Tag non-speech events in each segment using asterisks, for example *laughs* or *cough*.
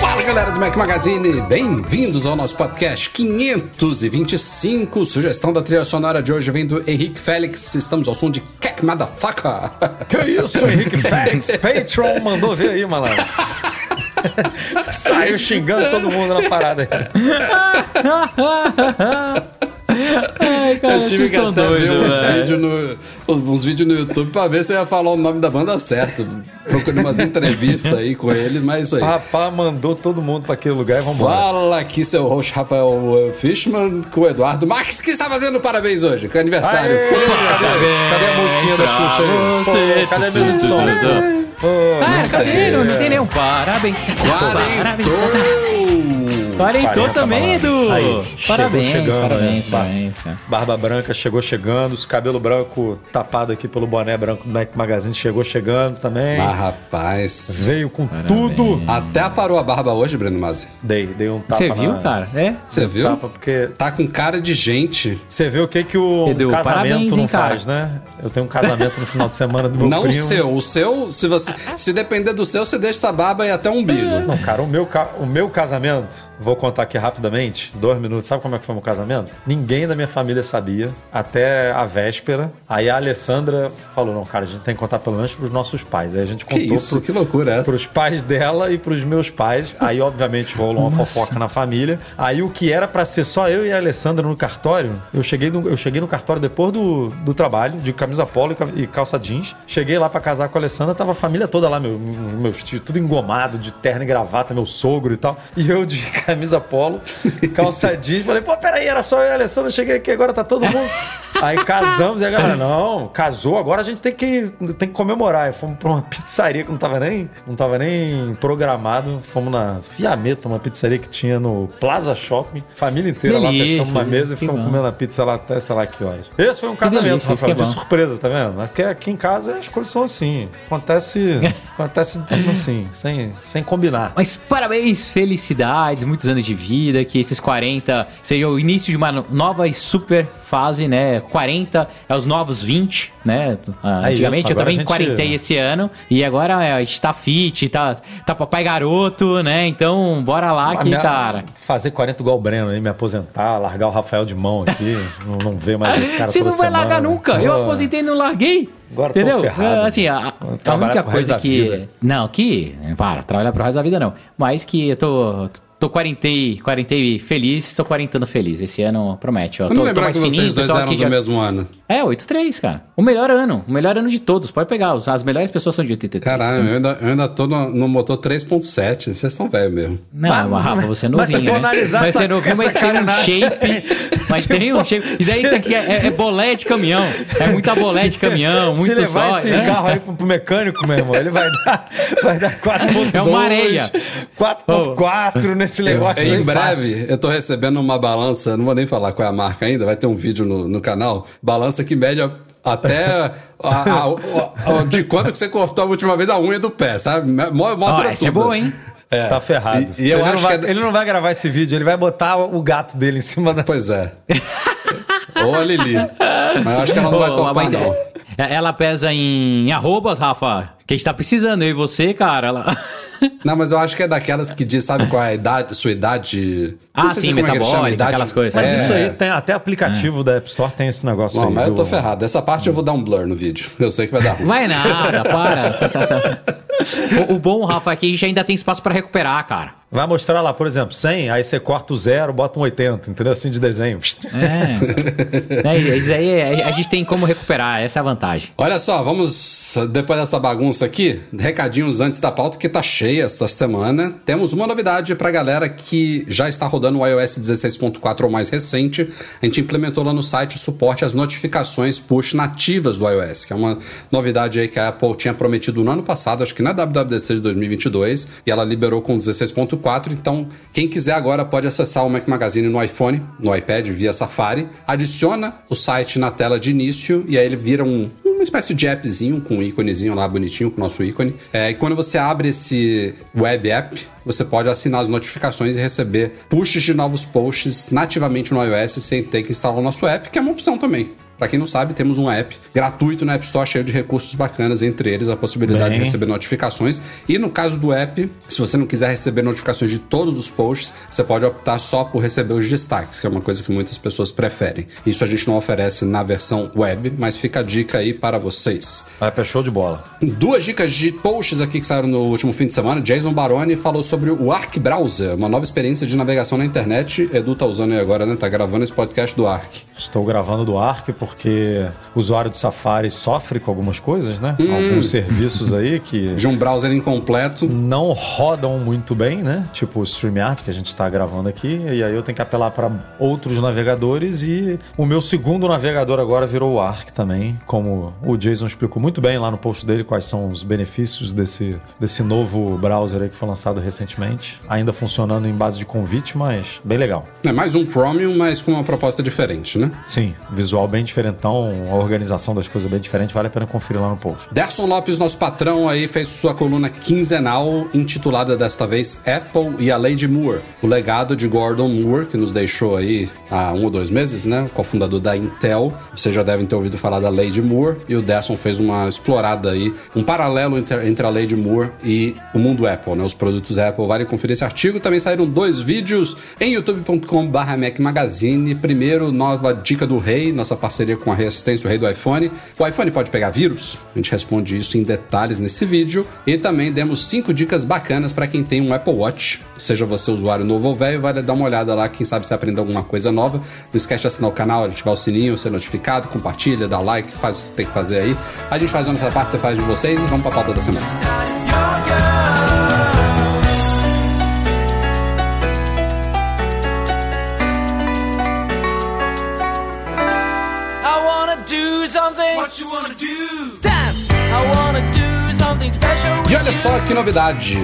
Fala galera do Mac Magazine, bem-vindos ao nosso podcast 525. Sugestão da trilha sonora de hoje vem do Henrique Félix. Estamos ao som de Kek Motherfucker. Que isso, Henrique Félix, *laughs* Patreon, mandou ver aí, malandro. *laughs* Saiu xingando todo mundo na parada aí. *laughs* Ai, cara, Eu tive que até ver doidos, uns vídeos no, uns vídeos no YouTube pra ver se eu ia falar o nome da banda certo. Procurei umas entrevistas aí com ele, mas é isso aí. Rapaz, mandou todo mundo pra aquele lugar e vambora. Fala aqui seu host Rafael Fishman com o Eduardo Max, que está fazendo parabéns hoje, que é aniversário. Aê, Feliz aniversário. cadê a musiquinha da Xuxa aí? você. Pô, cadê a mesa de som? Ah, não cadê? tem. Não, não tem nenhum parabéns. Parabéns. Quarentou! 40, também. Edu. Parabéns, chegando, parabéns, né? parabéns. Barba branca chegou chegando, os cabelo branco tapado aqui pelo boné branco do Mac Magazine chegou chegando também. Mas rapaz, Veio com tudo. até aparou a barba hoje, Breno Mazzi. Dei, dei um tapa Você viu, na- cara? É? Você viu? Tapa porque Tá com cara de gente. Você vê o que, que o Edu, casamento parabéns, não hein, faz, né? Eu tenho um casamento no final de semana do meu Não o primo. seu. O seu, se você se depender do seu, você deixa essa barba aí até o umbigo. Não, cara, o meu, o meu casamento, vou contar aqui rapidamente, dois minutos. Sabe como é que foi o meu casamento? Ninguém da minha família sabia, até a véspera. Aí a Alessandra falou: não, cara, a gente tem que contar pelo menos pros nossos pais. Aí a gente Que contou isso, pro- que loucura essa? pros pais dela e pros meus pais. Aí, obviamente, rolou uma fofoca na família. Aí, o que era pra ser só eu e a Alessandra no cartório, eu cheguei no, eu cheguei no cartório depois do, do trabalho, de camisa polo e ca- calça jeans. Cheguei lá pra casar com a Alessandra, tava a família toda lá, meu, meus tios, tudo engomado, de terno e gravata, meu sogro e tal. E eu de camisa polo, calça *laughs* jeans. Falei, pô, peraí, era só eu e a Alessandra, cheguei aqui, agora tá todo mundo. Aí casamos e a galera, não, casou, agora a gente tem que, tem que comemorar. Aí fomos pra uma pizzaria que não tava nem, não tava nem programado. Fomos na Fiametta, uma pizzaria que tinha no Plaza Shopping. Família inteira lá, Delícia, fechamos uma mesa e ficamos bom. comendo a pizza lá até sei lá que horas. Esse foi um casamento, delícia, Rafael, é de bom. surpresa, tá vendo? Porque aqui em casa as coisas são assim. Acontece, *laughs* acontece assim, sem, sem combinar. Mas parabéns, felicidades, muitos anos de vida, que esses 40 seja o início de uma no- nova e super fase, né? 40 é os novos 20, né? Ah, É Antigamente isso, eu também gente- quarentei esse ano e agora é, a gente tá fit, tá, tá papai garoto, né? Então bora lá que, minha- cara. Fazer 40 igual o Breno aí, me aposentar, largar o Rafael de mão aqui, não, não ver mais esse cara Você não vai largar semana. nunca. Eu aposentei e não larguei. Agora Entendeu? Assim, a, a única coisa que. Não, que. Para, trabalhar pro resto da vida não. Mas que eu tô. Tô quarentei, quarentei feliz, tô quarentando feliz. Esse ano promete. Ó. Eu tô, não tô lembrar mais que fininho, vocês dois eram do já- mesmo ano. É, 83, cara. O melhor ano. O melhor ano de todos. Pode pegar. os- As melhores pessoas são de 83. Caralho, eu ainda, eu ainda tô no, no motor 3.7. Vocês estão velho mesmo. Não, mas, Rafa, você é mas se novinho, for né? analisar Mas essa- você é novinho, mas tem um shape. Mas tem um shape. Isso aí isso aqui é, é- é bolé de caminhão. É muita bolé de *laughs* caminhão, Se muito levar só. esse né? carro aí pro, pro mecânico, meu irmão, ele vai dar, vai dar 4.2. É uma areia. 4.4 nesse negócio aí. em breve, fácil. eu tô recebendo uma balança, não vou nem falar qual é a marca ainda, vai ter um vídeo no, no canal, balança que mede a- até a- a- a- a- de quanto que você cortou a última vez a unha do pé, sabe? Mo- Mostra Ó, tudo. é boa, hein? Tá ferrado. E- e eu ele, acho não vai, que é- ele não vai gravar esse vídeo, ele vai botar o gato dele em cima da. Pois é. Ou a Lili. Mas eu acho que ela não vai Ô, topar, mas não. É- ela pesa em arrobas, Rafa. Que a gente tá precisando, eu e você, cara. Ela... *laughs* Não, mas eu acho que é daquelas que diz, sabe qual é a idade, sua idade. Ah, sim, é metabólica, aquelas coisas. Mas É. isso aí tem até aplicativo da App Store tem esse negócio Não, aí. mas eu do- tô ferrado. Essa parte eu vou dar um blur no vídeo. Eu sei que vai dar ruim. Vai nada, para. *laughs* o, o bom, Rafa, é que a gente ainda tem espaço pra recuperar, cara. Vai mostrar lá, por exemplo, 100, aí você corta o zero, bota um 80, entendeu? Assim de desenho. É. é isso aí é- a gente tem como recuperar, essa é a vantagem. Olha só, vamos, depois dessa bagunça aqui, recadinhos antes da pauta que tá cheia esta semana. Temos uma novidade pra galera que já está rodando o iOS 16.4 ou mais recente. A gente implementou lá no site o suporte às notificações push nativas do iOS, que é uma novidade aí que a Apple tinha prometido no ano passado, acho que na WWDC de 2022, e ela liberou com 16.4. Então, quem quiser agora pode acessar o Mac Magazine no iPhone, no iPad, via Safari, adiciona o site na tela de início e aí ele vira um, uma espécie de appzinho com um íconezinho lá bonitinho, com o nosso ícone. É, e quando você abre esse web app, você pode assinar as notificações e receber pushes de novos posts nativamente no iOS sem ter que instalar o nosso app, que é uma opção também. Pra quem não sabe, temos um app gratuito na App Store cheio de recursos bacanas, entre eles a possibilidade Bem. de receber notificações. E no caso do app, se você não quiser receber notificações de todos os posts, você pode optar só por receber os destaques, que é uma coisa que muitas pessoas preferem. Isso a gente não oferece na versão web, mas fica a dica aí para vocês. Vai pra show de bola. Duas dicas de posts aqui que saíram no último fim de semana. Jason Baroni falou sobre o Arc Browser, uma nova experiência de navegação na internet. Edu tá usando aí agora, né? Tá gravando esse podcast do Arc. Estou gravando do Arc porque o usuário do Safari sofre com algumas coisas, né? Alguns serviços aí que De um browser incompleto. não rodam muito bem, né? Tipo o StreamYard que a gente está gravando aqui, e aí eu tenho que apelar para outros navegadores e o meu segundo navegador agora virou o Arc também, como o Jason explicou muito bem lá no post dele quais são os benefícios desse, desse novo browser aí que foi lançado recentemente, ainda funcionando em base de convite, mas bem legal. É mais um Chromium, mas com uma proposta diferente, né? Sim, visual bem diferentão, a organização das coisas bem diferente, vale a pena conferir lá no post. Derson Lopes, nosso patrão aí, fez sua coluna quinzenal, intitulada desta vez Apple e a Lady Moore. O legado de Gordon Moore, que nos deixou aí há um ou dois meses, né? Cofundador da Intel. Vocês já devem ter ouvido falar da Lady Moore. E o Derson fez uma explorada aí, um paralelo entre, a Lady Moore e o mundo Apple, né? Os produtos Apple. Vale conferir esse artigo. Também saíram dois vídeos em youtube.com.br Mac Magazine. Primeiro, nova dica do Rei, nossa parceria com a Reassistência, o Rei do iPhone. O iPhone pode pegar vírus? A gente responde isso em detalhes nesse vídeo. E também demos cinco dicas bacanas para quem tem um Apple Watch. Seja você usuário novo ou velho, vale dar uma olhada lá. Quem sabe você aprender alguma coisa nova. Não esquece de assinar o canal, ativar o sininho, ser notificado, compartilha, dá like, faz o que tem que fazer aí. A gente faz a nossa parte, você faz de vocês e vamos pra pauta da semana. E olha só que novidade.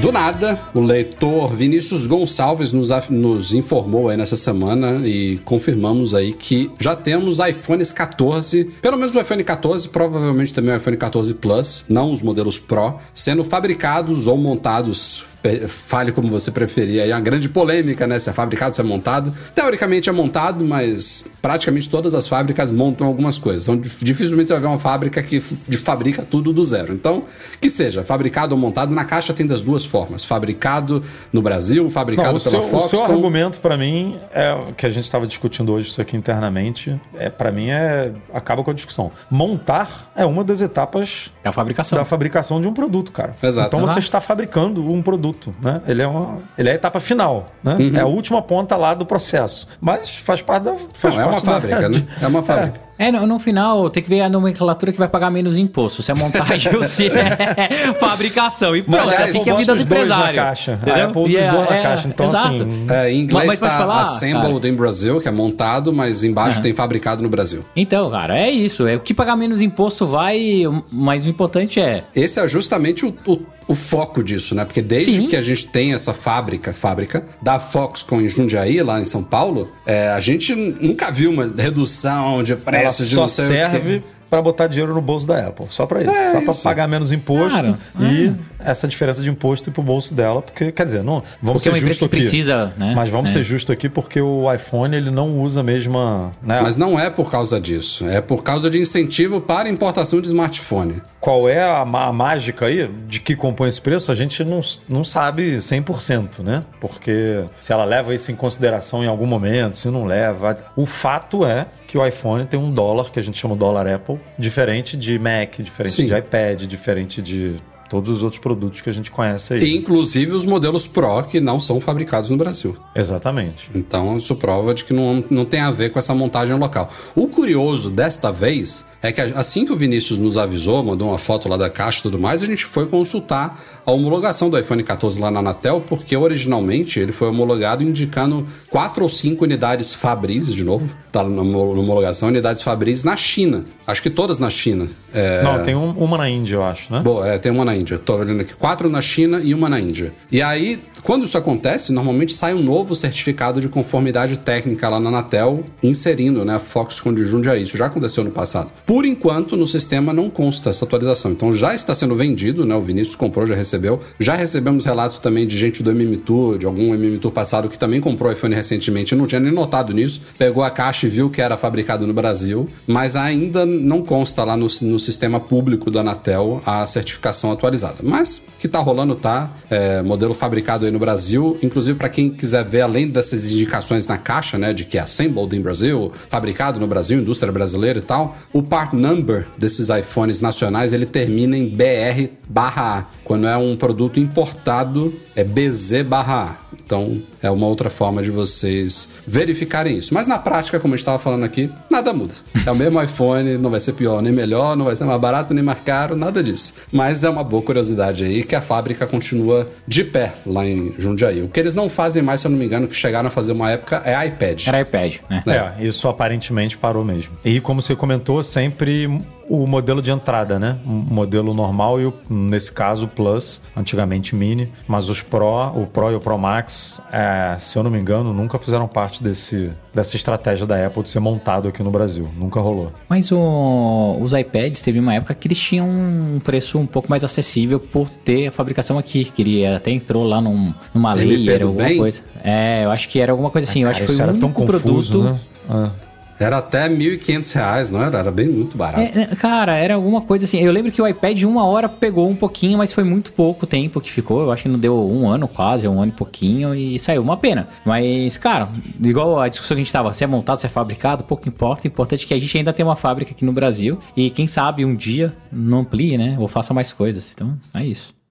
Do nada, o leitor Vinícius Gonçalves nos, nos informou aí nessa semana e confirmamos aí que já temos iPhones 14, pelo menos o iPhone 14, provavelmente também o iPhone 14 Plus, não os modelos Pro, sendo fabricados ou montados fale como você preferir. Aí é uma grande polêmica, né? Se é fabricado, se é montado. Teoricamente é montado, mas praticamente todas as fábricas montam algumas coisas. Então, dif- dificilmente você vai ver uma fábrica que fabrica tudo do zero. Então, que seja, fabricado ou montado, na caixa tem das duas formas. Fabricado no Brasil, fabricado Não, pela seu, o Fox. seu argumento para mim é o que a gente estava discutindo hoje isso aqui internamente. É para mim é acaba com a discussão. Montar é uma das etapas É a fabricação. da fabricação de um produto, cara. Exato. Então você Exato. está fabricando um produto, né? Ele é uma, ele é a etapa final, né? Uhum. É a última ponta lá do processo. Mas faz parte da faz Não, é uma parte da- fábrica, né? *laughs* É uma fábrica. É, no, no final tem que ver a nomenclatura que vai pagar menos imposto. Se é montagem ou se é *laughs* fabricação. E Mas pronto, a é assim que é a vida do dois na empresário. caixa. A? Apple usa os é- dois na é, caixa. Então, exato. assim, É, em inglês Mas pode está falar, assembled cara. in Brasil, que é montado, mas embaixo tem fabricado no Brasil. Então, cara, é isso. É o que pagar menos imposto vai, mas o importante é. Esse é justamente o, o, o foco disso, né? Porque desde Sim. que a gente tem essa fábrica, fábrica da Foxconn em Jundiaí, lá em São Paulo, é, a gente nunca viu uma redução de ela preços de só não sei o serve quê. Para botar dinheiro no bolso da Apple. Só para isso. É só para pagar menos imposto Claro. e essa diferença de imposto ir pro bolso dela. Porque, quer dizer, não, vamos Porque é uma ser empresa justos que aqui. precisa, né? Mas vamos É. ser justos aqui porque o iPhone ele não usa a mesma. Né? Mas não é por causa disso. É por causa de incentivo para importação de smartphone. Qual é a, a mágica aí de que compõe esse preço? A gente não, não sabe 100%, né? Porque se ela leva isso em consideração em algum momento, se não leva. O fato é que o iPhone tem um dólar, que a gente chama dólar Apple, diferente de Mac, diferente Sim. de iPad, diferente de todos os outros produtos que a gente conhece aí. E, inclusive os modelos Pro que não são fabricados no Brasil. Exatamente. Então isso prova de que não, não tem a ver com essa montagem local. O curioso desta vez é que assim que o Vinícius nos avisou, mandou uma foto lá da caixa e tudo mais, a gente foi consultar a homologação do iPhone 14 lá na Anatel, porque originalmente ele foi homologado indicando quatro ou cinco unidades Fabris, de novo, tá na homo- na homologação, unidades Fabris na China. Acho que todas na China. É, Não, tem um- uma na Índia, eu acho, né? Boa, é, tem uma na Índia. Tô olhando aqui. Quatro na China e uma na Índia. E aí, quando isso acontece, normalmente sai um novo certificado de conformidade técnica lá na Anatel, inserindo né, Foxconn de Jundiaí. Isso já aconteceu no passado. Por enquanto, no sistema não consta essa atualização. Então já está sendo vendido, né? O Vinícius comprou, já recebeu. Já recebemos relatos também de gente do MM de algum MM passado que também comprou iPhone recentemente e não tinha nem notado nisso. Pegou a caixa e viu que era fabricado no Brasil, mas ainda não consta lá no, no sistema público da Anatel a certificação atualizada. Mas que tá rolando, tá. É, modelo fabricado aí no Brasil. Inclusive, para quem quiser ver, além dessas indicações na caixa, né, de que é assembled in Brasil, fabricado no Brasil, indústria brasileira e tal, o part number desses iPhones nacionais ele termina em BR barra A. Quando é um produto importado, é BZ barra A. Então, é uma outra forma de vocês verificarem isso. Mas na prática, como a gente estava falando aqui, nada muda. É o mesmo *laughs* iPhone, não vai ser pior nem melhor, não vai ser mais barato nem mais caro, nada disso. Mas é uma boa curiosidade aí que a fábrica continua de pé lá em Jundiaí. O que eles não fazem mais, se eu não me engano, que chegaram a fazer uma época é iPad. Era iPad, né? É, isso aparentemente parou mesmo. E como você comentou, sempre o modelo de entrada, né? Um modelo normal e, o, nesse caso, o Plus, antigamente Mini. Mas os Pro, o Pro e o Pro Max, é, se eu não me engano, nunca fizeram parte desse, dessa estratégia da Apple de ser montado aqui no Brasil. Nunca rolou. Mas o- os iPads teve uma época que eles tinham um preço um pouco mais acessível por ter a fabricação aqui. Que ele até entrou lá num, numa layer, do alguma bem? coisa. É, eu acho que era alguma coisa assim. eu Cara, acho que foi o era tão único confuso, produto. né? Ah. Era até 1.500 reais, não era? Era bem muito barato. É, é, cara, era alguma coisa assim. Eu lembro que o iPad uma hora pegou um pouquinho, mas foi muito pouco tempo que ficou. Eu acho que não deu um ano quase, um ano e pouquinho, e saiu. Uma pena. Mas, cara, igual a discussão que a gente tava, se é montado, se é fabricado, pouco importa. O importante é que a gente ainda tem uma fábrica aqui no Brasil. E quem sabe um dia não amplie, né? Ou faça mais coisas. Então, é isso.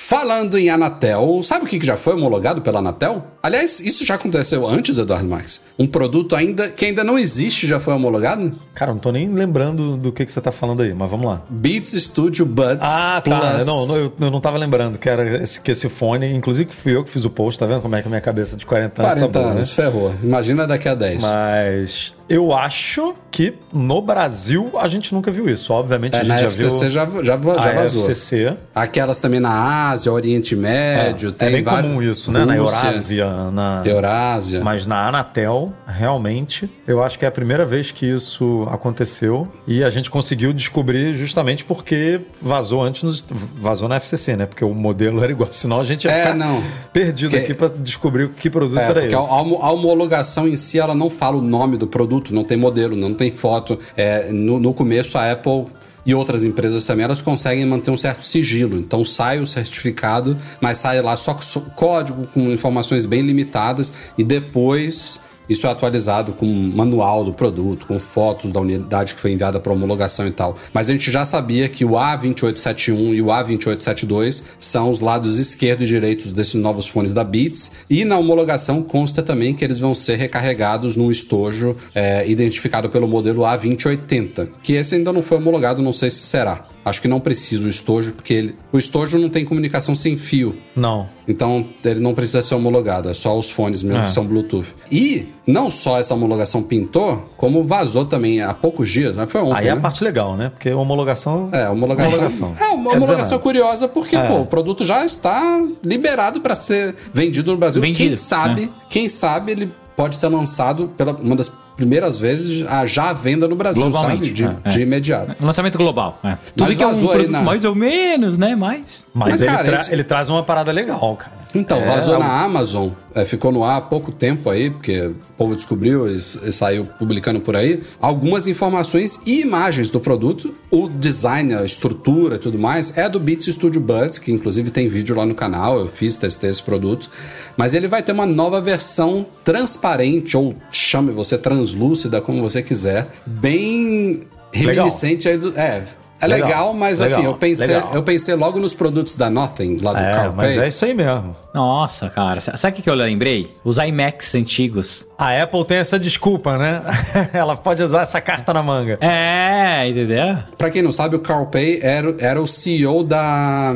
Falando em Anatel, sabe o que já foi homologado pela Anatel? Aliás, isso já aconteceu antes, Eduardo Marques. Um produto ainda que ainda não existe já foi homologado? Cara, não tô nem lembrando do que, que você tá falando aí, mas vamos lá. Beats Studio Buds Ah, Plus. tá. Não, não, eu, eu não tava lembrando que era esse, que esse fone. Inclusive, fui eu que fiz o post, tá vendo como é que a minha cabeça de 40 anos 40 tá boa, né? anos, ferrou. Imagina daqui a 10. Mas eu acho que no Brasil a gente nunca viu isso. Obviamente a É, gente na já FCC viu já, já, já a vazou. FCC. Aquelas também na Ásia, Oriente Médio. é tem bem vários- comum isso, né? Na Rússia, Eurásia, na... Eurásia. Mas na Anatel, realmente, eu acho que é a primeira vez que isso aconteceu e a gente conseguiu descobrir justamente porque vazou antes, nos, vazou na FCC, né? Porque o modelo era igual, senão a gente ia É, ficar não. perdido Que- aqui pra descobrir que produto É, era porque a, esse. a a homologação em si, ela não fala o nome do produto, não tem modelo, não tem foto. É, no, no começo, a Apple e outras empresas também, elas conseguem manter um certo sigilo. Então sai o certificado, mas sai lá só código, com informações bem limitadas, e depois isso é atualizado com manual do produto, com fotos da unidade que foi enviada para homologação e tal. Mas a gente já sabia que o A2871 e o A2872 são os lados esquerdo e direito desses novos fones da Beats. E na homologação consta também que eles vão ser recarregados num estojo é, identificado pelo modelo A2080, que esse ainda não foi homologado, não sei se será. Acho que não precisa o estojo, porque ele- o estojo não tem comunicação sem fio. Não. Então ele não precisa ser homologado, é só os fones mesmo É. que são Bluetooth. E não só essa homologação pintou, como vazou também há poucos dias, né? foi ontem, Aí é né? a parte legal, né? Porque homologação. É, homologação. Homologação. É, uma homologação curiosa porque, É. pô, o produto já está liberado para ser vendido no Brasil. Vendido, quem sabe, né? quem sabe ele pode ser lançado pela uma das primeiras vezes a já à venda no Brasil, Globalmente, sabe? De, é, de é. imediato. Lançamento global. É. Tudo Mas que é um produto na- mais ou menos, né? Mas. Mas, Mas, ele, cara, tra- isso- ele traz uma parada legal, cara. Então, É, vazou é na Amazon, é, ficou no ar há pouco tempo aí, porque o povo descobriu e, e saiu publicando por aí, algumas informações e imagens do produto. O design, a estrutura e tudo mais é do Beats Studio Buds, que inclusive tem vídeo lá no canal, eu fiz, testei esse produto. Mas ele vai ter uma nova versão transparente, ou chame você translúcida, como você quiser, bem Legal. reminiscente aí do... É, É legal, Legal, mas legal, assim, eu pensei, legal. eu pensei logo nos produtos da Nothing, lá do É, Carl mas Pay. é isso aí mesmo. Nossa, cara. sa- Sabe o que que eu lembrei? Os iMacs antigos. A Apple tem essa desculpa, né? *laughs* Ela pode usar essa carta na manga. É, entendeu? Pra quem não sabe, o Carl Pay era, era o CEO da,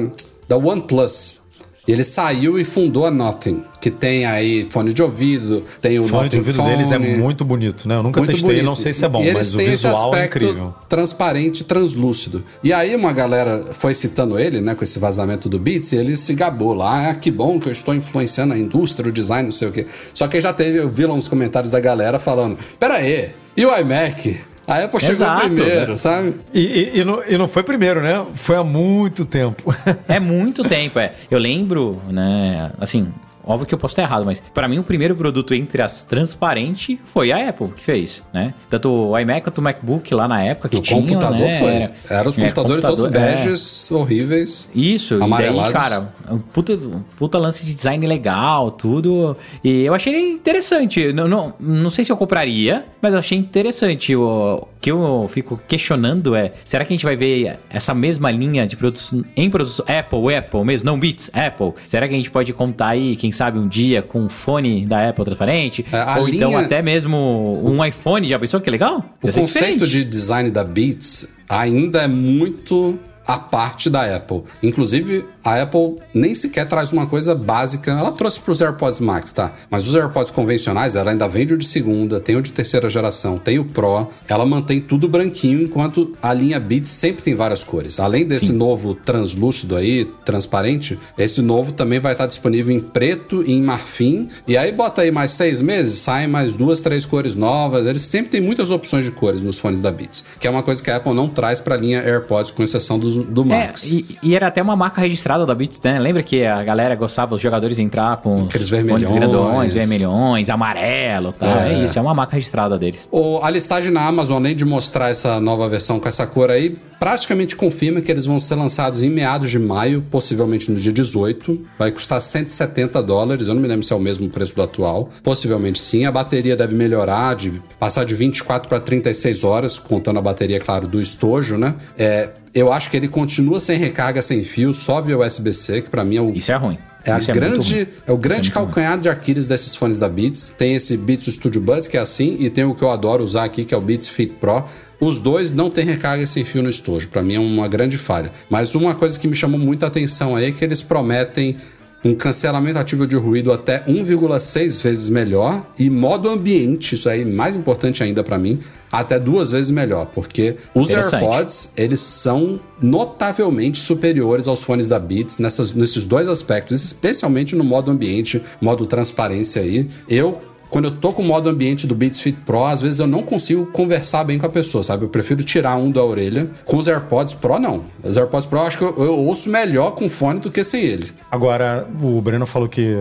da OnePlus. E ele saiu e fundou a Nothing, que tem aí fone de ouvido, tem o O fone Nothing de ouvido Phone, deles é muito bonito, né? Eu nunca muito testei, bonito. não sei se é bom, e mas o visual esse é incrível. transparente, translúcido. E aí uma galera foi citando ele, né, com esse vazamento do Beats, e ele se gabou lá, ah, que bom que eu estou influenciando a indústria, o design, não sei o quê. Só que já teve, eu vi lá uns comentários da galera falando, pera aí, e o iMac? A Apple chegou Exato. primeiro, sabe? E, e- e não, e não foi primeiro, né? Foi há muito tempo. É muito tempo, é. Eu lembro, né, assim, óbvio que eu posso estar errado, mas pra mim o primeiro produto entre as transparente foi a Apple que fez, né? Tanto o iMac quanto o MacBook lá na época que O tinham, computador né? foi. Era, os é, computadores todos computador, é. beges, horríveis. Isso, e daí, amarelados. cara, um puta, puta lance de design legal, tudo. E eu achei interessante. Não, não, não sei se eu compraria, mas eu achei interessante. O que eu fico questionando é: será que a gente vai ver essa mesma linha de produtos em produtos Apple, Apple mesmo, não Beats, Apple? Será que a gente pode contar aí, quem sabe, um dia com um fone da Apple transparente? É, Ou então linha- até mesmo um iPhone? Já pensou que legal? O conceito de design da Beats ainda é muito a parte da Apple. Inclusive, a Apple nem sequer traz uma coisa básica. Ela trouxe para os AirPods Max, tá? Mas os AirPods convencionais, ela ainda vende o de segunda, tem o de terceira geração, tem o Pro. Ela mantém tudo branquinho, enquanto a linha Beats sempre tem várias cores. Além desse novo translúcido aí, transparente, esse novo também vai estar disponível em preto e em marfim. E aí bota aí mais seis meses, saem mais duas, três cores novas. Eles sempre têm muitas opções de cores nos fones da Beats, que é uma coisa que a Apple não traz para a linha AirPods, com exceção do, do É, Max. e, e era até uma marca registrada da Beats, né? Lembra que a galera gostava, os jogadores entrar com os Aqueles vermelhões. grandões, vermelhões, amarelo, tá? É. É. isso, é uma marca registrada deles. O, a listagem na Amazon, além de mostrar essa nova versão com essa cor aí, praticamente confirma que eles vão ser lançados em meados de maio, possivelmente no dia 18. Vai custar 170 dólares, eu não me lembro se é o mesmo preço do atual. Possivelmente sim. A bateria deve melhorar, de passar de 24 para 36 horas, contando a bateria, claro, do estojo, né? É, eu acho que ele continua sem recarga sem fio, só via USB-C, que para mim é o Isso é ruim. é, a muito grande, é o grande Isso é calcanhar de Aquiles desses fones da Beats. Tem esse Beats Studio Buds, que é assim, e tem o que eu adoro usar aqui, que é o Beats Fit Pro. Os dois não tem recarga sem fio no estojo. Pra mim é uma grande falha. Mas uma coisa que me chamou muita atenção aí é que eles prometem um cancelamento ativo de ruído até 1,6 vezes melhor e modo ambiente, isso aí mais importante ainda pra mim, até duas vezes melhor, porque os. AirPods eles são notavelmente superiores aos fones da Beats nessas, nesses dois aspectos, especialmente no modo ambiente, modo transparência aí. Eu quando eu tô com o modo ambiente do Beats Fit Pro, às vezes eu não consigo conversar bem com a pessoa, sabe? Eu prefiro tirar um da orelha. Com os AirPods Pro, não. Os AirPods Pro, eu acho que eu, eu ouço melhor com fone do que sem ele. Agora, o Breno falou que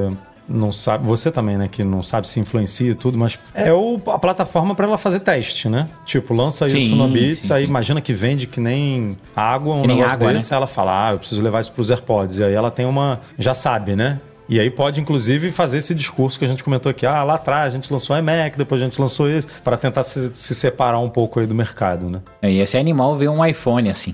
não sabe, você também, né, que não sabe se influencia e tudo, mas é o, a plataforma para ela fazer teste, né? Tipo, lança isso Sim, no Beats, sim, aí sim. imagina que vende que nem água, um Que nem negócio água, desse, aí ela fala, ah, eu preciso levar isso pros AirPods. E aí ela tem uma, já sabe, né? E aí pode, inclusive, fazer esse discurso que a gente comentou aqui. Ah, lá atrás a gente lançou o iMac, depois a gente lançou esse, para tentar se, se separar um pouco aí do mercado, né? E esse animal ver um iPhone assim.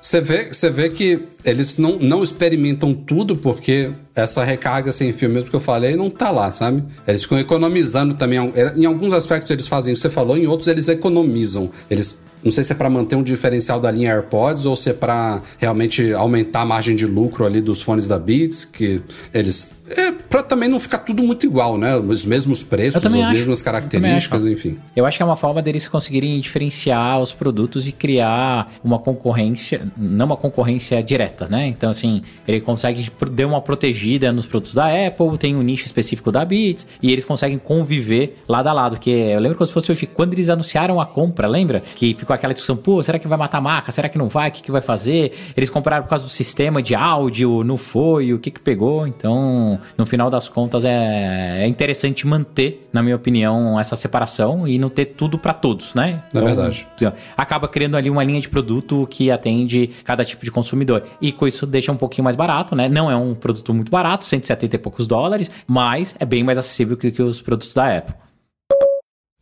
Você vê, você vê que eles não, não experimentam tudo porque essa recarga sem fio mesmo que eu falei não tá lá, sabe? Eles ficam economizando também. Em alguns aspectos eles fazem isso que você falou, em outros eles economizam. Eles não sei se é para manter um diferencial da linha AirPods ou se é para realmente aumentar a margem de lucro ali dos fones da Beats, que eles é para também não ficar tudo muito igual, né? Os mesmos preços, Eu as acho. mesmas Eu características, acho. enfim. Eu acho que é uma forma deles conseguirem diferenciar os produtos e criar uma concorrência, não uma concorrência direta, né? Então, assim, ele consegue dar uma protegida nos produtos da Apple, tem um nicho específico da Beats, e eles conseguem conviver lado a lado. Que eu lembro como se fosse hoje, quando eles anunciaram a compra, lembra? Que ficou aquela discussão, pô, será que vai matar a marca? Será que não vai? O que, que vai fazer? Eles compraram por causa do sistema de áudio, não foi, o que que pegou? Então, no final das contas, é, é interessante manter, na minha opinião, essa separação e não ter tudo para todos, né? É verdade. Então, acaba criando ali uma linha de produto que atende cada tipo de consumidor. E com isso deixa um pouquinho mais barato, né? Não é um produto muito barato, 170 e poucos dólares, mas é bem mais acessível que, que os produtos da Apple.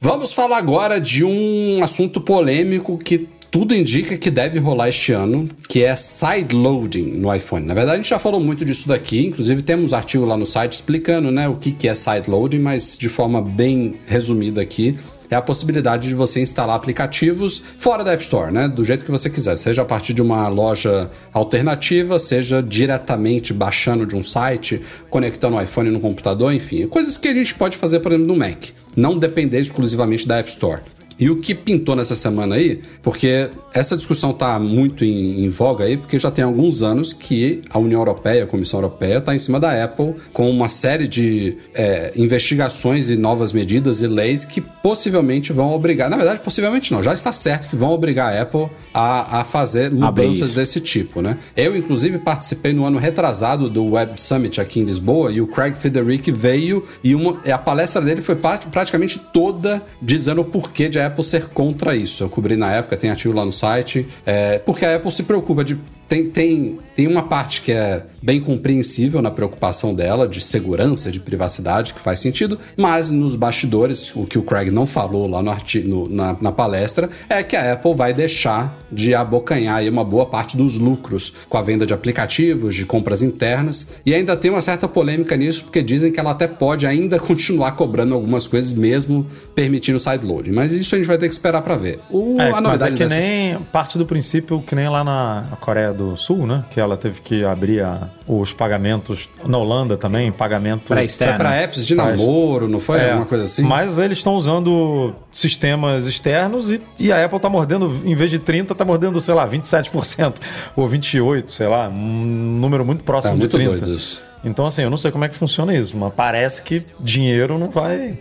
Vamos falar agora de um assunto polêmico que tudo indica que deve rolar este ano, que é sideloading no iPhone. Na verdade, a gente já falou muito disso daqui, inclusive temos artigo lá no site explicando né, o que, que é sideloading, mas de forma bem resumida aqui é a possibilidade de você instalar aplicativos fora da App Store, né? Do jeito que você quiser, seja a partir de uma loja alternativa, seja diretamente baixando de um site, conectando o iPhone no computador, enfim, coisas que a gente pode fazer, por exemplo, no Mac. Não depender exclusivamente da App Store. E o que pintou nessa semana aí, porque essa discussão está muito em, em, voga aí, porque já tem alguns anos que a União Europeia, a Comissão Europeia, está em cima da Apple com uma série de é, investigações e novas medidas e leis que possivelmente vão obrigar, na verdade, possivelmente não, já está certo que vão obrigar a Apple a, a fazer mudanças desse tipo, né? Eu, inclusive, participei no ano retrasado do Web Summit aqui em Lisboa e o Craig Federici veio e uma, a palestra dele foi praticamente toda dizendo o porquê de a Apple Apple ser contra isso. Eu cobri na época, tem artigo lá no site, é, porque a Apple se preocupa de tem, tem, tem uma parte que é bem compreensível na preocupação dela de segurança, de privacidade, que faz sentido, mas nos bastidores, o que o Craig não falou lá no artigo, na, na palestra, é que a Apple vai deixar de abocanhar uma boa parte dos lucros com a venda de aplicativos, de compras internas, e ainda tem uma certa polêmica nisso, porque dizem que ela até pode ainda *laughs* continuar cobrando algumas coisas, mesmo permitindo sideloading. Mas isso a gente vai ter que esperar para ver. O, é, mas é que dessa... nem parte do princípio que nem lá na Coreia do do Sul, né? Que ela teve que abrir a, os pagamentos na Holanda também, pagamento para externo. É para apps de namoro, não foi? É, Alguma coisa assim? Mas eles estão usando sistemas externos e, e a Apple está mordendo, em vez de 30, está mordendo, sei lá, 27% *laughs* ou 28, sei lá, um número muito próximo é, muito de 30. Doidos. Então, assim, eu não sei como é que funciona isso, mas parece que dinheiro não vai.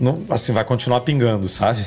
Não, assim, vai continuar pingando, sabe?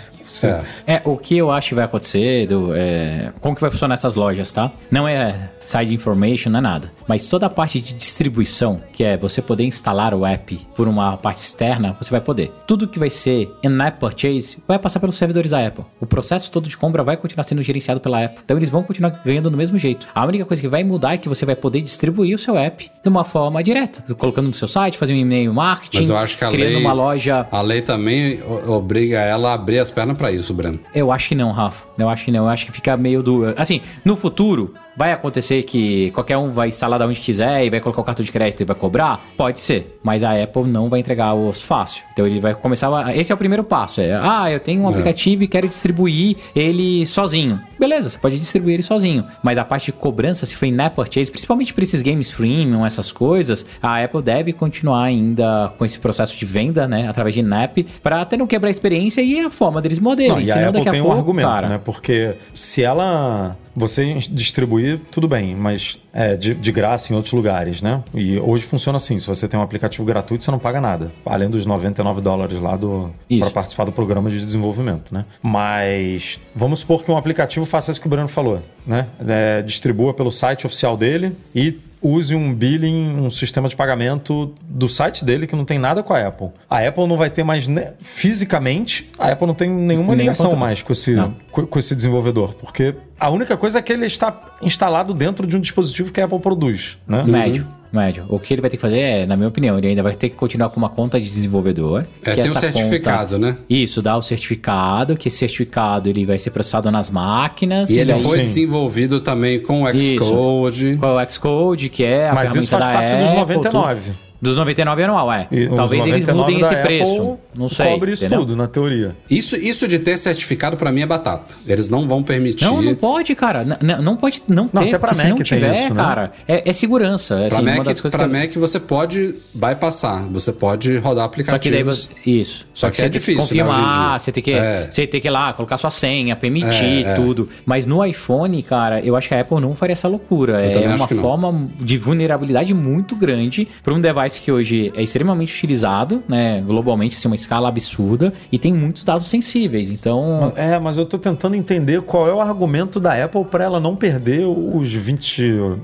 É. é. o que eu acho que vai acontecer, do, é, como que vai funcionar essas lojas, tá? Não é side information, não é nada. Mas toda a parte de distribuição, que é você poder instalar o app por uma parte externa, você vai poder. Tudo que vai ser in-app purchase vai passar pelos servidores da Apple. O processo todo de compra vai continuar sendo gerenciado pela Apple. Então eles vão continuar ganhando do mesmo jeito. A única coisa que vai mudar é que você vai poder distribuir o seu app de uma forma direta, colocando no seu site, fazer um e-mail marketing, Mas eu acho que a criando lei, uma loja. A lei também obriga ela a abrir as pernas para isso, Breno. Eu acho que não, Rafa. Eu acho que não. Eu acho que fica meio do. Assim, no futuro, Vai acontecer que qualquer um vai instalar da onde quiser e vai colocar o cartão de crédito e vai cobrar? Pode ser, mas a Apple não vai entregar os fácil. Então ele vai começar. A... Esse é o primeiro passo. É, ah, eu tenho um é. aplicativo e quero distribuir ele sozinho. Beleza, você pode distribuir ele sozinho. Mas a parte de cobrança, se for em app purchase, principalmente para esses games freemium, essas coisas, a Apple deve continuar ainda com esse processo de venda, né? Através de in-app, para até não quebrar a experiência e a forma deles modelos. Não, e a Apple tem pouco, um argumento, cara... né? Porque se ela você distribuir, tudo bem, mas é de, de, graça em outros lugares, né? E hoje funciona assim: se você tem um aplicativo gratuito, você não paga nada, além dos 99 dólares lá para participar do programa de desenvolvimento, né? Mas vamos supor que um aplicativo faça isso que o Bruno falou, né? É, distribua pelo site oficial dele e use um billing, um sistema de pagamento do site dele que não tem nada com a Apple. A Apple não vai ter mais fisicamente, a Apple não tem nenhuma Nem ligação mais com esse, com, com, esse desenvolvedor, porque a única coisa é que ele está instalado dentro de um dispositivo que a Apple produz, né? Médio. Médio. O que ele vai ter que fazer é, na minha opinião, ele ainda vai ter que continuar com uma conta de desenvolvedor. É, tem um certificado, conta, né? Isso, dá o certificado, que esse certificado ele vai ser processado nas máquinas. E, e ele foi sim. desenvolvido também com o Xcode. Com o Xcode, que é a Mas ferramenta isso faz da parte Apple, dos 99. Tudo. Dos 99 anual, é. E Talvez eles mudem esse preço. Não sei. Cobre isso entendeu? tudo, na teoria. Isso, isso de ter certificado, para mim, é batata. Eles não vão permitir. Não, não pode, cara. Não, não pode não ter. Não, até pra Mac se não tiver, isso, né? cara, é, é, segurança. É, pra assim, Mac, pra que... Mac você pode bypassar. Você pode rodar aplicativos. Só que daí isso. Só, Só que, que é difícil, confirmar, né, você tem que é. Você tem que ir lá, colocar sua senha, permitir é, é. tudo. Mas no iPhone, cara, eu acho que a Apple não faria essa loucura. Eu é uma forma de vulnerabilidade muito grande para um device que hoje é extremamente utilizado, né, globalmente, assim, uma escala absurda, e tem muitos dados sensíveis. Então. É, mas eu tô tentando entender qual é o argumento da Apple para ela não perder os 28%,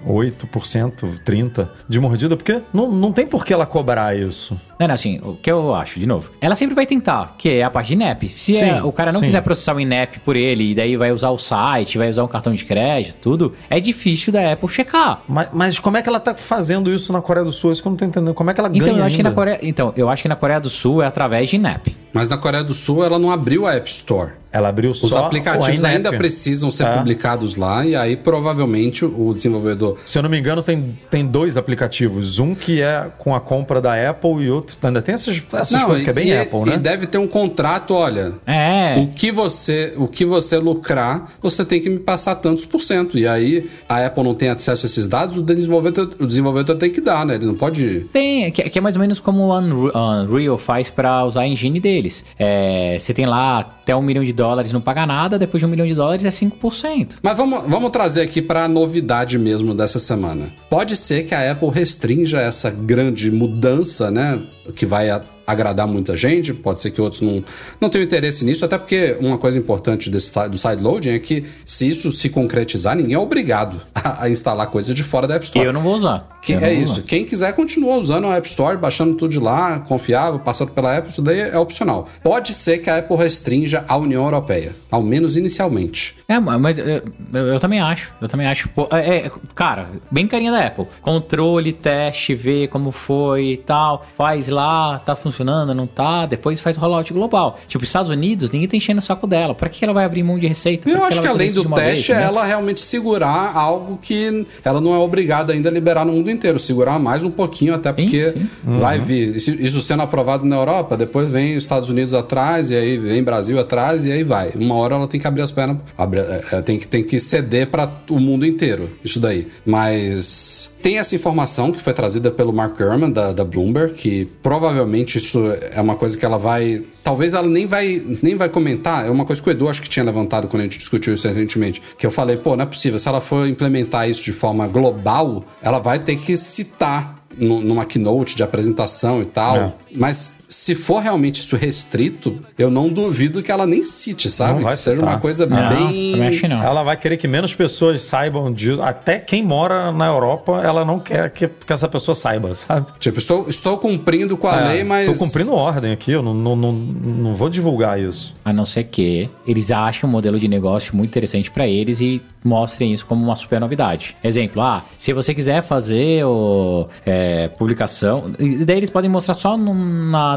30% de mordida, porque não, não tem por que ela cobrar isso. Não, não, assim, o que eu acho, de novo, ela sempre vai tentar, que é a parte de INEP. Se sim, é, o cara não sim. quiser processar o INEP por ele, e daí vai usar o site, vai usar um cartão de crédito, tudo, é difícil da Apple checar. Mas, mas como é que ela tá fazendo isso na Coreia do Sul? Isso que eu não tô entendendo. Como é que ela então, ganha eu acho que na Coreia, Então, eu acho que na Coreia do Sul é através Mas na Coreia do Sul ela não abriu a App Store. Ela abriu Os só aplicativos o ainda precisam ser É. publicados lá e aí provavelmente o desenvolvedor. Se eu não me engano, tem, tem dois aplicativos. Um que é com a compra da Apple e outro. Ainda tem essas, essas coisas que é bem e, Apple, e né? deve ter um contrato, olha. É. O que você, o que você lucrar, você tem que me passar tantos por cento. E aí a Apple não tem acesso a esses dados, o desenvolvedor, o desenvolvedor tem que dar, né? Ele não pode. Tem, que, que é mais ou menos como o Unre- Unreal faz pra usar a engine deles. É, você tem lá até um milhão de dólares, não paga nada, depois de um milhão de dólares é 5%. Mas vamos, vamos trazer aqui para a novidade mesmo dessa semana. Pode ser que a Apple restrinja essa grande mudança, né? Que vai agradar muita gente, pode ser que outros não, não tenham interesse nisso, até porque uma coisa importante desse, do sideloading é que se isso se concretizar, ninguém é obrigado *laughs* a, a instalar coisa de fora da App Store. Eu não vou usar. Que é isso. usar. Quem quiser continua usando a App Store, baixando tudo de lá, confiável, passando pela Apple, isso daí é opcional. Pode ser que a Apple restrinja a União Europeia, ao menos inicialmente. É, mas eu, eu- eu também acho. Eu também acho. Pô, é, é, cara, bem carinha da Apple. Controle, teste, vê como foi e tal. Faz lá, tá funcionando, não tá. Depois faz o rollout global. Tipo, Estados Unidos, ninguém tá enchendo o saco dela. Pra que ela vai abrir mão de receita? Eu Pra acho que além do uma vez, teste, é ela realmente segurar algo que ela não é obrigada ainda a liberar no mundo inteiro. Segurar mais um pouquinho, até porque sim. vai vir. Isso, isso sendo aprovado na Europa, depois vem os Estados Unidos atrás, e aí vem Brasil atrás, e aí vai. Uma hora ela tem que abrir as pernas, abre- é, é, tem, que, tem que ceder para o mundo inteiro. Isso daí. Mas tem essa informação que foi trazida pelo Mark Gurman, da, da Bloomberg, que provavelmente isso é uma coisa que ela vai. Talvez ela nem vai, nem vai comentar. É uma coisa que o Edu acho que tinha levantado quando a gente discutiu isso recentemente. Que eu falei, pô, não é possível. Se ela for implementar isso de forma global, ela vai ter que citar nu- numa keynote de apresentação e tal. É. Mas se for realmente isso restrito, eu não duvido que ela nem cite, sabe? Não vai que seja uma coisa Não, bem. também acho não. Ela vai querer que menos pessoas saibam disso. Até quem mora na Europa, ela não quer que, que essa pessoa saiba, sabe? Tipo, estou, estou cumprindo com a É, lei, mas. Tô cumprindo ordem aqui, eu não, não, não, não vou divulgar isso. A não ser que eles achem um modelo de negócio muito interessante pra eles e mostrem isso como uma super novidade. Exemplo, ah, se você quiser fazer o, é, publicação, daí eles podem mostrar só no,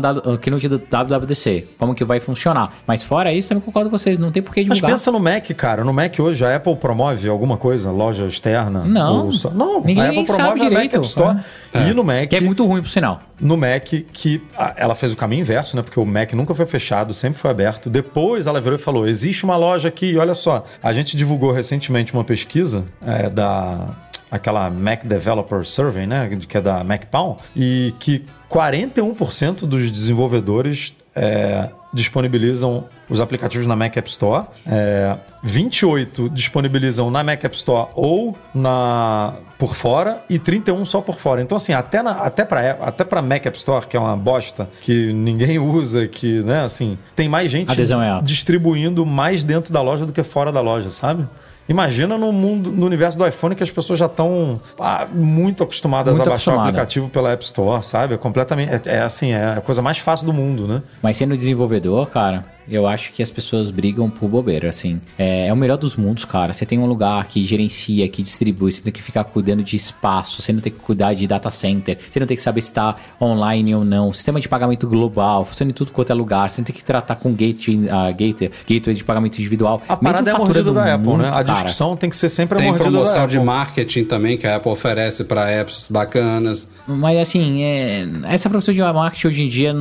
na keynote do WWDC, como que vai funcionar. Mas fora isso, também concordo com vocês, não tem por que Mas divulgar. pensa no Mac, cara. No Mac hoje, a Apple promove alguma coisa? Loja externa? Não. Ou Não, Ninguém a Apple nem promove sabe a Mac direito. App Store. E no Mac, Que é muito ruim, por sinal. no Mac, que ela fez o caminho inverso, né? Porque o Mac nunca foi fechado, sempre foi aberto. Depois ela virou e falou: existe uma loja aqui, olha só. A gente divulgou recentemente uma pesquisa é, da. Aquela Mac Developer Survey, né? Que é da MacPound, e que 41% dos desenvolvedores é, disponibilizam os aplicativos na Mac App Store, é, 28 disponibilizam na Mac App Store ou na por fora e 31 só por fora. Então assim, até na, até para até para Mac App Store, que é uma bosta que ninguém *laughs* usa, que, né, assim, tem mais gente é distribuindo mais dentro da loja do que fora da loja, sabe? Imagina no mundo, no universo do iPhone que as pessoas já estão ah, muito acostumadas Muito a baixar o acostumada. aplicativo pela App Store, sabe? É completamente. É, é assim, é a coisa mais fácil do mundo, né? Mas sendo desenvolvedor, cara, eu acho que as pessoas brigam por bobeira, assim. É, é o melhor dos mundos, cara. Você tem um lugar que gerencia, que distribui, você tem que ficar cuidando de espaço, você não tem que cuidar de data center, você não tem que saber se está online ou não. Sistema de pagamento global, funciona em tudo quanto é lugar, você não tem que tratar com gate, uh, gate, gateway de pagamento individual. A parada é a mordida da Apple, muito, né? A cara. discussão tem que ser sempre a Tem mordida promoção da de Apple. marketing também que a Apple oferece para apps bacanas. Mas assim, é, essa profissão de marketing hoje em dia,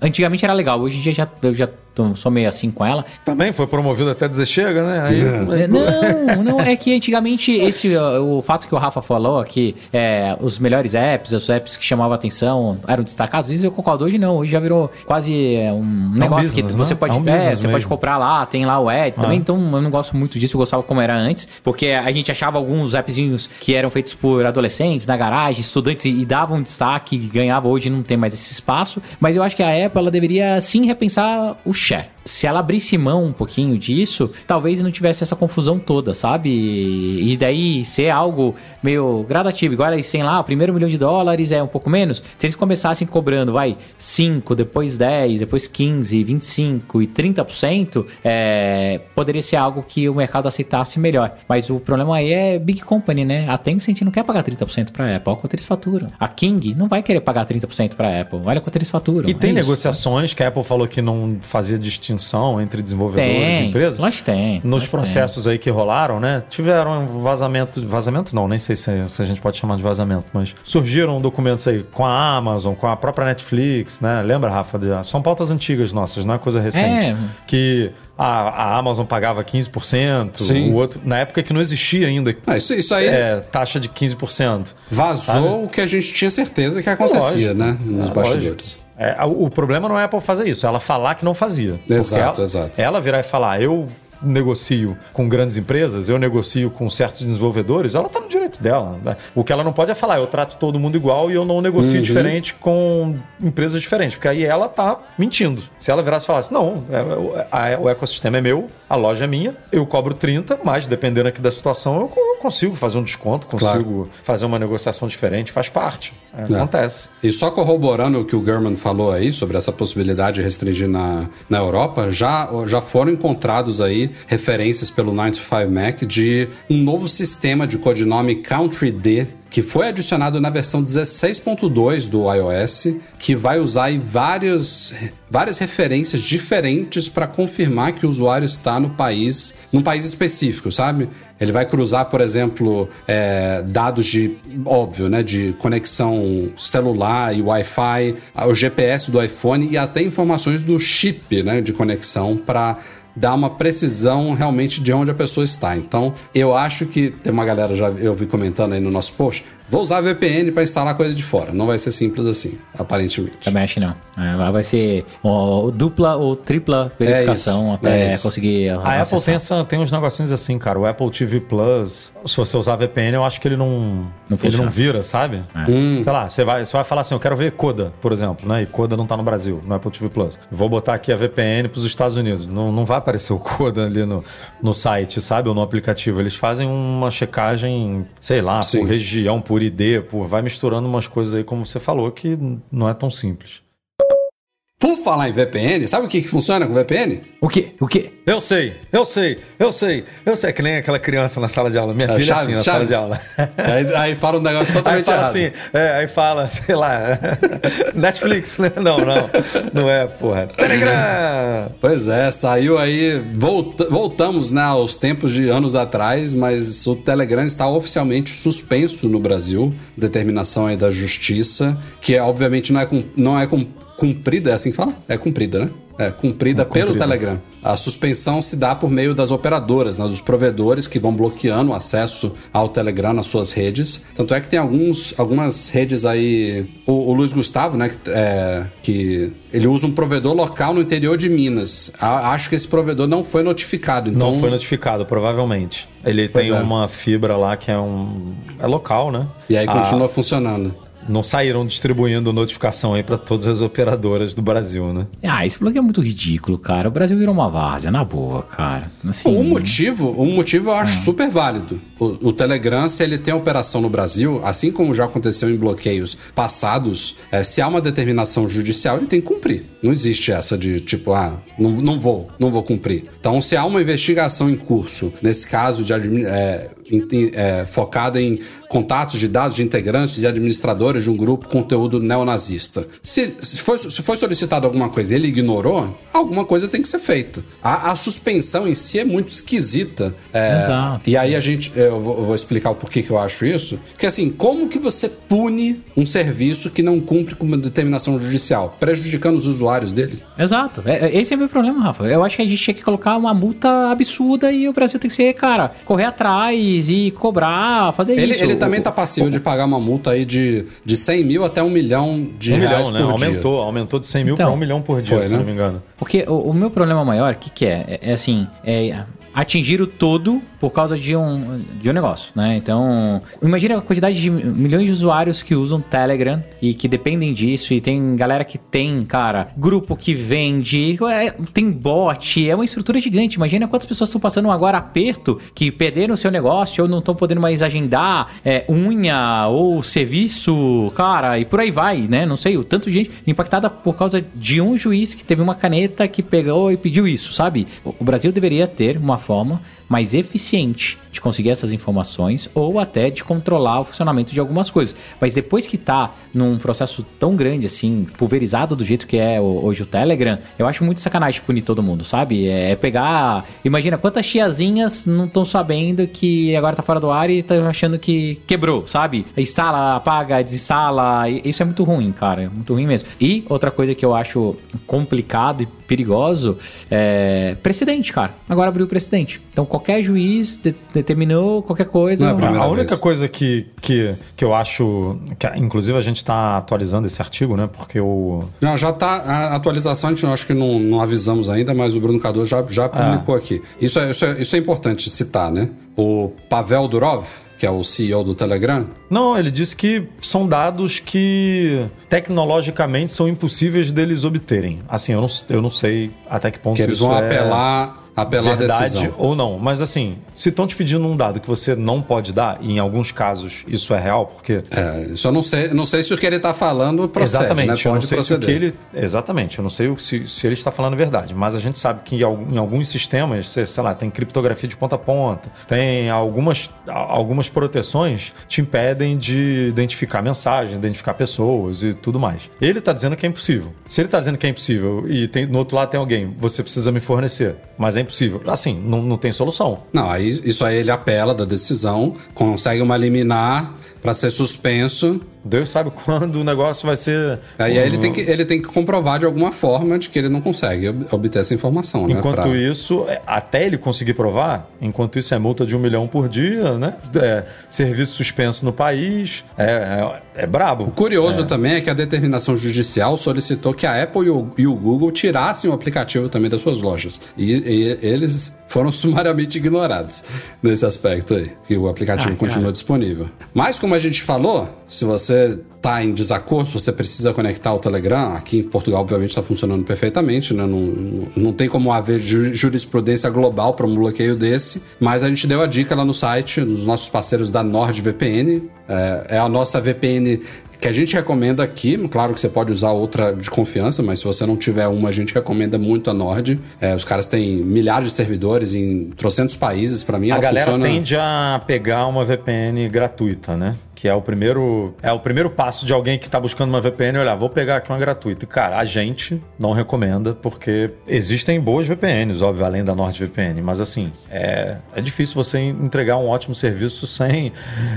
antigamente era legal, hoje em dia já, eu já sou meio assim com ela. Também foi promovido até dizer chega, né? Aí, É, Não, não, é que antigamente esse, o fato que o Rafa falou, que é, os melhores apps, os apps que chamavam atenção eram destacados, isso eu concordo, hoje não, hoje já virou quase é, um negócio business, que né? você pode, É um é, você pode comprar lá, tem lá o ad também, Ah. então eu não gosto muito disso, eu gostava como era antes, porque a gente achava alguns appzinhos que eram feitos por adolescentes na garagem, estudantes, e, e davam destaque, e ganhava, hoje não tem mais esse espaço, mas eu acho que a Apple, ela deveria sim repensar o check Se ela abrisse mão um pouquinho disso, talvez não tivesse essa confusão toda, sabe? E daí ser algo meio gradativo. Igual eles têm lá, o primeiro milhão de dólares é um pouco menos. Se eles começassem cobrando, vai, 5, depois 10, depois 15, 25 e 30%, é, poderia ser algo que o mercado aceitasse melhor. Mas o problema aí é Big Company, né? A Tencent não quer pagar 30% pra Apple, olha quanto eles faturam. A King não vai querer pagar 30% pra Apple, olha quanto eles faturam. E tem É isso. negociações que a Apple falou que não fazia distinção distinção entre desenvolvedores e Tem. empresas. Lógico que tem. Nos lógico que processos aí que rolaram, né? Tiveram um vazamento. Vazamento não, nem sei se, se a gente pode chamar de vazamento, mas surgiram documentos aí com a Amazon, com a própria Netflix, né? Lembra, Rafa? De- São pautas antigas nossas, não é coisa recente. É. Que a, a Amazon pagava 15%, Sim. o outro. Na época que não existia ainda Ah, isso, isso aí é, taxa de 15%. vazou o que a gente tinha certeza que acontecia, Lógico. né? Nos É, bastidores. É, o problema não é a Apple fazer isso, é ela falar que não fazia. Exato, ela, exato. Ela virar e falar, eu negocio com grandes empresas, eu negocio com certos desenvolvedores, ela tá no direito dela. né? O que ela não pode é falar, eu trato todo mundo igual e eu não negocio Uhum. diferente com empresas diferentes, porque aí ela tá mentindo. Se ela virasse e falasse, não, é, é, a- o ecossistema é meu, a loja é minha, eu cobro 30, mas dependendo aqui da situação, eu, co- eu consigo fazer um desconto, consigo fazer uma negociação diferente, faz parte. É, É. Acontece. E só corroborando o que o German falou aí sobre essa possibilidade de restringir na, na Europa, já, já foram encontrados aí referências pelo 9to5Mac de um novo sistema de codinome Country D que foi adicionado na versão 16.2 do iOS, que vai usar aí vários, várias referências diferentes para confirmar que o usuário está no país, num país específico, sabe? Ele vai cruzar, por exemplo, é, dados de, óbvio, né, de conexão celular e Wi-Fi, o GPS do iPhone e até informações do chip, né, de conexão para dar uma precisão realmente de onde a pessoa está. Então, eu acho que tem uma galera já eu vi comentando aí no nosso post, vou usar VPN para instalar coisa de fora. Não vai ser simples assim, aparentemente. Também acho que não. É, vai- ser ó, dupla ou tripla verificação isso, até é isso. conseguir. A Apple acessar. tem, essa- tem uns negocinhos assim, cara. O Apple TV Plus, se você usar VPN, eu acho que ele não, Não ele não vira, sabe? É. Hum. Sei lá, você vai, você vai falar assim, eu quero ver Coda, por exemplo, né? E Coda não tá no Brasil, no Apple TV Plus. Vou botar aqui a VPN pros Estados Unidos. Não, não vai aparecer o Coda ali no, no site, sabe? Ou no aplicativo. Eles fazem uma checagem, sei lá, Sim. por região, por ID, por... vai misturando umas coisas aí, como você falou, que não é tão simples. Por falar em VPN, sabe o que, que funciona com VPN? O quê? O quê? Eu sei, eu sei, eu sei, eu sei. É que nem aquela criança na sala de aula. Minha É, filha é Chaves, assim na Chaves. sala de aula. *laughs* aí, aí fala um negócio Aí totalmente fala errado. assim, é, aí fala, *laughs* sei lá, *laughs* Netflix, né? Não, não, não é, porra. Telegram! Pois é, saiu aí. volta- voltamos né, aos tempos de anos atrás, mas o Telegram está oficialmente suspenso no Brasil. Determinação aí da justiça, que é, obviamente não é, cum- não é cum- cumprida, é assim que fala? É cumprida, né? É cumprida pelo cumprida. Telegram. A suspensão se dá por meio das operadoras, né, dos provedores que vão bloqueando o acesso ao Telegram nas suas redes. Tanto é que tem alguns, algumas redes aí. O, o Luiz Gustavo, né, que, é, que ele usa um provedor local no interior de Minas. A- acho que esse provedor não foi notificado. Então, Não foi notificado, provavelmente. Ele Pois tem é. uma fibra lá que é um. É local, né? E aí continua funcionando. Não saíram distribuindo notificação aí pra todas as operadoras do Brasil, né? Ah, esse blog é muito ridículo, cara. O Brasil virou uma várzea, na boa, cara. Assim, O motivo, o motivo eu acho super válido. O, o Telegram, se ele tem operação no Brasil, assim como já aconteceu em bloqueios passados, é, se há uma determinação judicial, ele tem que cumprir. Não existe essa de tipo, ah, não, não vou, não vou cumprir. Então, se há uma investigação em curso, nesse caso de é, é, focada em contatos de dados de integrantes e administradores de um grupo com conteúdo neonazista. Se, se, foi, se foi solicitado alguma coisa e ele ignorou, alguma coisa tem que ser feita. A, a suspensão em si é muito esquisita. É, Exato. E aí a gente. Eu vou, eu vou explicar o porquê que eu acho isso. Porque assim, como que você pune um serviço que não cumpre com uma determinação judicial? Prejudicando os usuários dele? Exato. É- é- esse é o meu problema, Rafa. Eu acho que a gente tinha que colocar uma multa absurda e o Brasil tem que ser, cara, correr atrás e cobrar, fazer Ele, isso. ele também O- tá passível de pagar uma multa aí de, de 100 mil até um milhão de um reais milhão, né? por dia. Aumentou, aumentou de 100 mil Então, pra um milhão por dia, foi, se né? não me engano. Porque o, o meu problema maior, o que, que é? é? é assim, é atingir o todo por causa de um, de um negócio, né? Então, imagina a quantidade de milhões de usuários que usam Telegram e que dependem disso, e tem galera que tem, cara, grupo que vende, é, tem bot, é uma estrutura gigante. Imagina quantas pessoas estão passando agora aperto, que perderam o seu negócio ou não estão podendo mais agendar é, unha ou serviço, cara, e por aí vai, né? Não sei, o tanto de gente impactada por causa de um juiz que teve uma caneta que pegou e pediu isso, sabe? O o Brasil deveria ter uma forma mais eficiente de conseguir essas informações ou até de controlar o funcionamento de algumas coisas. Mas depois que tá num processo tão grande assim, pulverizado do jeito que é hoje o Telegram, eu acho muito sacanagem punir todo mundo, sabe? É pegar. Imagina quantas tiazinhas não estão sabendo que agora tá fora do ar e tá achando que quebrou, sabe? Instala, apaga, desinstala. Isso é muito ruim, cara. É muito ruim mesmo. E outra coisa que eu acho complicado e perigoso é precedente, cara. Agora abriu o precedente. Então qualquer juiz de determinou qualquer coisa. Não é a, a única vez. coisa que, que, que eu acho. Que, inclusive a gente está atualizando esse artigo, né? Porque o. Não, já tá. A atualização a gente acho que não, não avisamos ainda, mas o Bruno Cador já, já publicou aqui. Isso é, isso, é, isso é importante citar, né? O Pavel Durov, que é o CEO do Telegram, Não, ele disse que são dados que tecnologicamente são impossíveis deles obterem. Assim, eu não, eu não sei até que ponto que eles isso vão é apelar, apelar a verdade decisão. ou não. Mas assim, se estão te pedindo um dado que você não pode dar, e em alguns casos isso é real, porque É, isso eu não sei, não sei se o que ele está falando procede, Exatamente, né? eu não Pode sei se o proceder. que ele. Exatamente, eu não sei o- se, se ele está falando a verdade, mas a gente sabe que em, alguns sistemas, sei, sei lá, tem criptografia de ponta a ponta, tem algumas, a- algumas proteções te impedem de identificar mensagens, identificar pessoas e tudo mais. Ele está dizendo que é impossível. Se ele está dizendo que é impossível e tem, no outro lado tem alguém, você precisa me fornecer, mas é impossível. Assim, não, não tem solução. Não, aí isso aí ele apela da decisão, consegue uma liminar para ser suspenso. Deus sabe quando o negócio vai ser. Aí ele tem, que, ele tem que comprovar de alguma forma de que ele não consegue ob- obter essa informação, né? Enquanto pra- isso, é, até ele conseguir provar, enquanto isso é multa de um milhão por dia, né? É, serviço suspenso no país, é, é, é brabo. O curioso também é que a determinação judicial solicitou que a Apple e o, e o Google tirassem o aplicativo também das suas lojas. E, e eles foram *laughs* sumariamente ignorados nesse aspecto aí, que o aplicativo Ah, continua disponível. Mas como a gente falou, se você está em desacordo, se você precisa conectar o Telegram, aqui em Portugal obviamente está funcionando perfeitamente, né? não, não, não tem como haver ju- jurisprudência global para um bloqueio desse, mas a gente deu a dica lá no site dos nossos parceiros da NordVPN, é, é a nossa VPN que a gente recomenda aqui, claro que você pode usar outra de confiança, mas se você não tiver uma, a gente recomenda muito a Nord. É, os caras têm milhares de servidores em trocentos países, para mim A ela galera funciona... tende a pegar uma VPN gratuita, né? Que é o primeiro é o primeiro passo de alguém que está buscando uma VPN, olhar, vou pegar aqui uma gratuita. Cara, a gente não recomenda, porque existem boas VPNs, óbvio, além da NordVPN, mas assim, é, é difícil você entregar um ótimo serviço sem,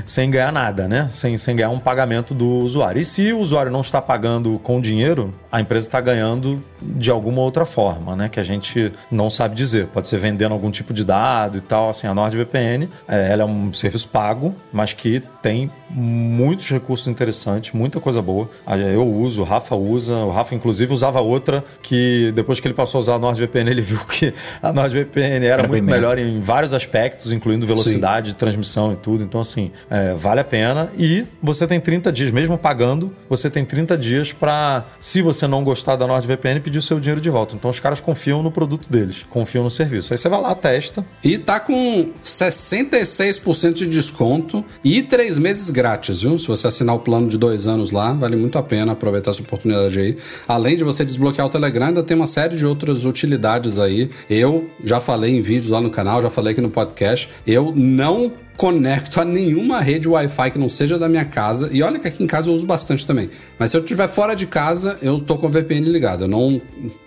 sem ganhar nada, né? Sem, sem ganhar um pagamento do usuário. E se o usuário não está pagando com dinheiro, a empresa está ganhando de alguma outra forma, né? Que a gente não sabe dizer. Pode ser vendendo algum tipo de dado e tal. Assim, a NordVPN, é, ela é um serviço pago, mas que tem muitos recursos interessantes, muita coisa boa. Eu uso, o Rafa usa, o Rafa inclusive usava outra que depois que ele passou a usar a NordVPN, *laughs* ele viu que a NordVPN era, Era muito bem melhor em vários aspectos, incluindo velocidade de transmissão e tudo. Então, assim, é, vale a pena. E você tem 30 dias, mesmo pagando, você tem 30 dias para, se você não gostar da NordVPN, pedir o seu dinheiro de volta. Então, os caras confiam no produto deles, confiam no serviço. Aí você vai lá, testa. E tá com 66% de desconto e três meses grátis, viu? Se você assinar o plano de dois anos lá, vale muito a pena aproveitar essa oportunidade aí. Além de você desbloquear o Telegram, ainda tem uma série de outras utilidades aí. Eu já falei em vídeos lá no canal, já falei aqui no podcast. Eu não conecto a nenhuma rede Wi-Fi que não seja da minha casa. E olha que aqui em casa eu uso bastante também. Mas se eu estiver fora de casa, eu tô com o VPN ligado. Eu não,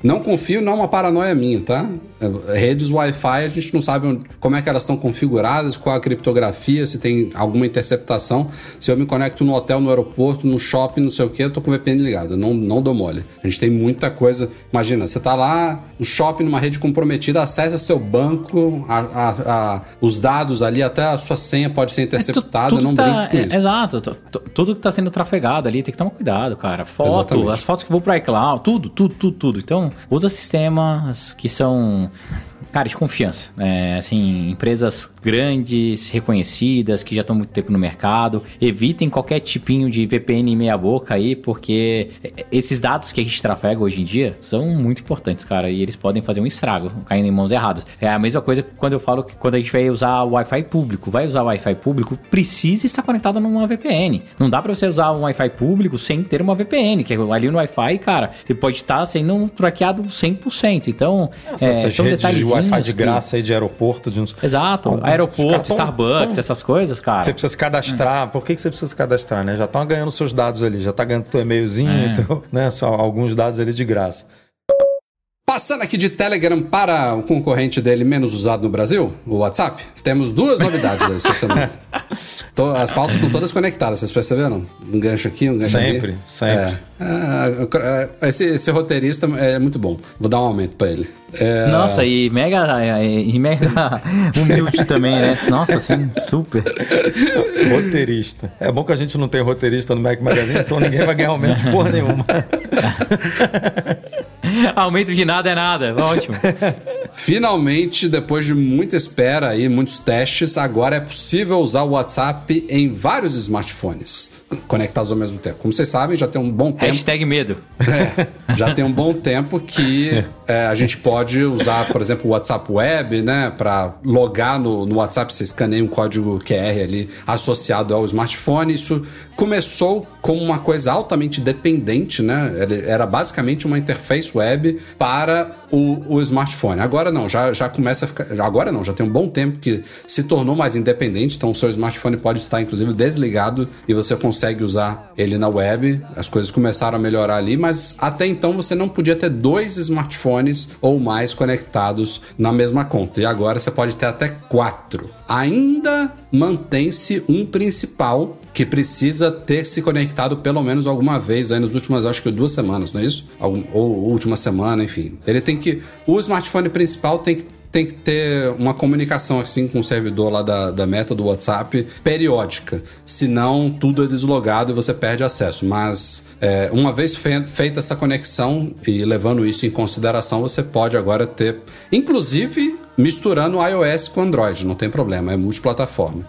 não confio, não é uma paranoia minha, tá? É, Redes Wi-Fi, a gente não sabe onde- como é que elas estão configuradas, qual a criptografia, se tem alguma interceptação. Se eu me conecto no hotel, no aeroporto, no shopping, não sei o que, eu tô com o VPN ligado. Eu não, não dou mole. A gente tem muita coisa. Imagina, você tá lá no shopping, numa rede comprometida, acessa seu banco, a- a- a- os dados ali, até a sua senha pode ser É tu- interceptada, tudo não tá- brinque com é, isso. Exato. tu- tu- Tudo que tá sendo trafegado ali tem que tomar cuidado, cara. Foto, Exatamente. as fotos que vão pro iCloud, tudo, tudo, tudo, tudo. Então, usa sistemas que são. Cara, de confiança. É, assim, empresas grandes, reconhecidas, que já estão muito tempo no mercado. Evitem qualquer tipinho de VPN meia boca aí, porque esses dados que a gente trafega hoje em dia são muito importantes, cara. E eles podem fazer um estrago, caindo em mãos erradas. É a mesma coisa quando eu falo que quando a gente vai usar o Wi-Fi público. Vai usar o Wi-Fi público, precisa estar conectado numa VPN. Não dá pra você usar um Wi-Fi público sem ter uma VPN, que ali no Wi-Fi, cara, ele pode estar sendo traqueado 100%. Então, é, Essas são redes de detalhezinhos Wi-Fi de que- graça aí de aeroporto, de uns. Exato. Alguns- Aeroporto, tão- Starbucks, tão- essas coisas, cara. Você precisa se cadastrar. Por que, que você precisa se cadastrar, né? Já estão ganhando seus dados ali, já tá ganhando teu e-mailzinho, É. então, né? Só alguns dados ali de graça. Passando aqui de Telegram para o concorrente dele menos usado no Brasil, o WhatsApp, temos duas novidades essa semana. *laughs* To- As pautas estão todas conectadas, vocês perceberam? Um gancho aqui, um gancho Sempre, ali. sempre. É. Ah, esse, esse roteirista é muito bom. Vou dar um aumento para ele. É, Nossa, e mega, e mega humilde também, né? Nossa, assim, super. Roteirista. É bom que a gente não tem roteirista no Mac Magazine, então ninguém vai ganhar aumento de porra nenhuma. *laughs* *laughs* Aumento de nada é nada. Ótimo. *laughs* Finalmente, depois de muita espera aí, muitos testes, agora é possível usar o WhatsApp em vários smartphones conectados ao mesmo tempo. Como vocês sabem, já tem um bom tempo. Hashtag medo. É, já tem um bom tempo que é, a gente pode usar, por exemplo, o WhatsApp Web, né? Para logar no, no WhatsApp, você escaneia um código QR ali associado ao smartphone. Isso começou como uma coisa altamente dependente, né? Era basicamente uma interface web para o, o smartphone. Agora não, já, já começa a ficar. Agora não, já tem um bom tempo que se tornou mais independente, então o seu smartphone pode estar, inclusive, desligado e você consegue usar ele na web. As coisas começaram a melhorar ali, mas até então você não podia ter dois smartphones ou mais conectados na mesma conta. E agora você pode ter até quatro. Ainda mantém-se um principal que precisa ter se conectado pelo menos alguma vez aí nas últimas, acho que duas semanas, não é isso? Algum- ou última semana, enfim. Ele tem que. O smartphone principal tem que tem que ter uma comunicação assim com o servidor lá da, da meta do WhatsApp periódica. Senão, tudo é deslogado e você perde acesso. Mas é, uma vez fe- feita essa conexão e levando isso em consideração, você pode agora ter, inclusive, misturando iOS com Android, não tem problema, é multiplataforma.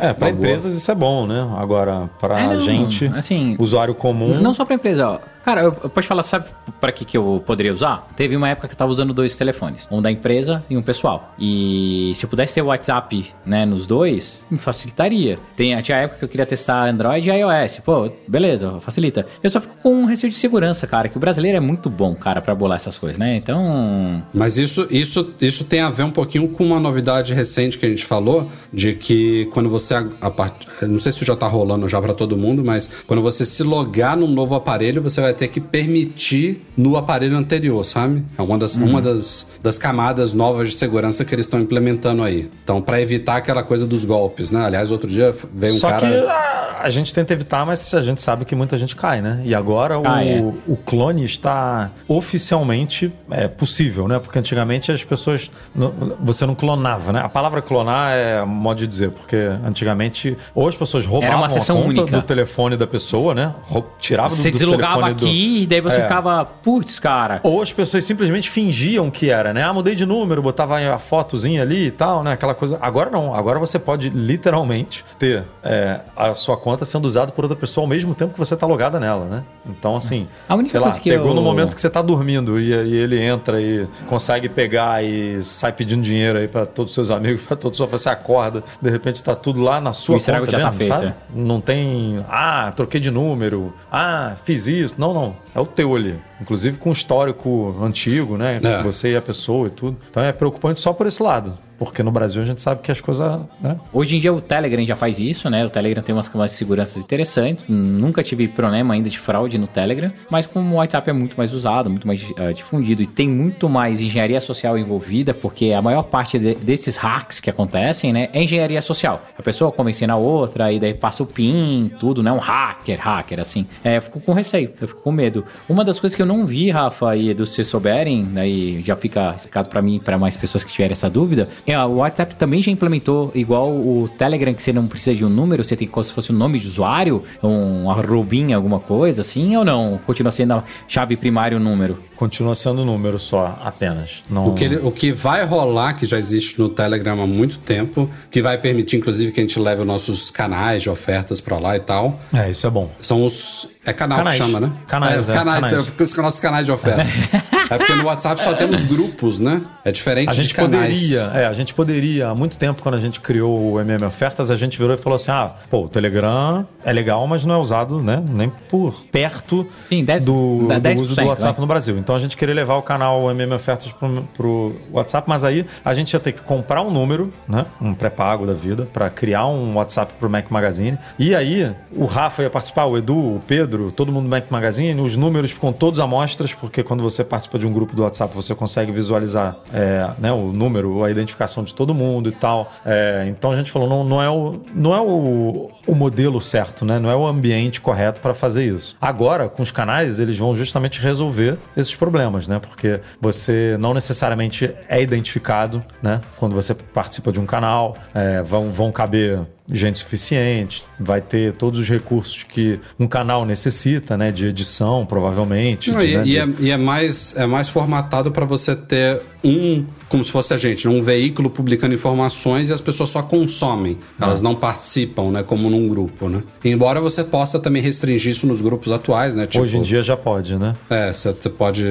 É, para Uma boa. empresas isso é bom, né? Agora, para É, não, gente, assim, usuário comum. Não só pra empresa, ó. Cara, eu, eu posso falar, sabe pra que, que eu poderia usar? Teve uma época que eu tava usando dois telefones. Um da empresa e um pessoal. E se eu pudesse ter o WhatsApp, né, nos dois, me facilitaria. Tem, tinha época que eu queria testar Android e iOS. Pô, beleza, facilita. Eu só fico com um receio de segurança, cara, que o brasileiro é muito bom, cara, pra bolar essas coisas, né? Então... Mas isso, isso, isso tem a ver um pouquinho com uma novidade recente que a gente falou, de que quando você. A, a part- não sei se já tá rolando já para todo mundo, mas quando você se logar num novo aparelho, você vai ter que permitir no aparelho anterior, sabe? É uma das, uma das, das camadas novas de segurança que eles estão implementando aí. Então, para evitar aquela coisa dos golpes, né? Aliás, outro dia veio um Só cara. que a, a gente tenta evitar, mas a gente sabe que muita gente cai, né? E agora Cai, é. o, o clone está oficialmente é, possível, né? Porque antigamente as pessoas. não- você não clonava, né? A palavra clonar é modo de dizer, porque antigamente ou as pessoas roubavam a conta única. do telefone da pessoa, né? Tiravam do, do telefone do- aqui e daí você É. ficava, putz, cara... Ou as pessoas simplesmente fingiam que era, né? Ah, mudei de número, botava a fotozinha ali e tal, né? Aquela coisa. Agora não. Agora você pode literalmente ter é, a sua conta sendo usada por outra pessoa ao mesmo tempo que você tá logada nela, né? Então, assim, A única sei lá, coisa que pegou eu- no momento que você tá dormindo e, e ele entra e consegue pegar e sai pedindo dinheiro aí pra todos os seus amigos, *laughs* pra todos os você acorda, de repente tá tudo lá na sua O conta já tá mesmo, feito, sabe? é. Não tem, ah, troquei de número, ah, fiz isso. Não, não. É o teu ali. Inclusive com histórico antigo, né? É. Você e a pessoa e tudo. Então é preocupante só por esse lado. Porque no Brasil a gente sabe que as coisas. Né? Hoje em dia o Telegram já faz isso, né? O Telegram tem umas camadas de segurança interessantes. Nunca tive problema ainda de fraude no Telegram, mas como o WhatsApp é muito mais usado, muito mais eh, difundido e tem muito mais engenharia social envolvida, porque a maior parte de- desses hacks que acontecem, né, é engenharia social. A pessoa convencendo a outra e daí passa o PIN, tudo, né? Um hacker, hacker, assim. É, eu fico com receio, eu fico com medo. Uma das coisas que eu não vi, Rafa, e Edu, se vocês souberem, daí já fica explicado pra mim pra mais pessoas que tiverem essa dúvida, é, o WhatsApp também já implementou, igual o Telegram, que você não precisa de um número, você tem como se fosse um nome de usuário, um arrobinha, alguma coisa assim, ou não? Continua sendo a chave primária o número? Continua sendo número só, apenas. Não... O que, ele- o que vai rolar, que já existe no Telegram há muito tempo, que vai permitir, inclusive, que a gente leve os nossos canais de ofertas pra lá e tal, É, isso é bom. são os. É canal Canais. que chama, né? Canais, é, é, canais. canais. é, os nossos canais de oferta. *laughs* é porque no WhatsApp só temos grupos, né? É diferente A de gente canais. poderia, é, a gente poderia, há muito tempo, quando a gente criou o MM Ofertas, a gente virou e falou assim: ah, pô, o Telegram é legal, mas não é usado, né? Nem por perto Sim, 10 do, dá do uso 10%, do WhatsApp vai. no Brasil. Então a gente queria levar o canal MM Ofertas pro, pro WhatsApp, mas aí a gente ia ter que comprar um número, né? Um pré-pago da vida, para criar um WhatsApp pro Mac Magazine. E aí o Rafa ia participar, o Edu, o Pedro, todo mundo do Mac Magazine, os números ficam todos amostras, porque quando você participa de um grupo do WhatsApp, você consegue visualizar é, né, o número, a identificação de todo mundo e tal. É, então a gente falou, não, não é, o, não é o, o modelo certo, né? Não é o ambiente correto para fazer isso. Agora, com os canais, eles vão justamente resolver esses problemas, né? Porque você não necessariamente é identificado, né? Quando você participa de um canal, é, vão, vão caber gente suficiente, vai ter todos os recursos que um canal necessita, né? De edição, provavelmente. Não, de, e, né, e de- é, e é mais, é mais formatado para você ter um, como se fosse a gente, um veículo publicando informações e as pessoas só consomem. Elas não participam, né? Como num grupo, né? Embora você possa também restringir isso nos grupos atuais, né? Tipo, Hoje em dia já pode, né? É, você você pode,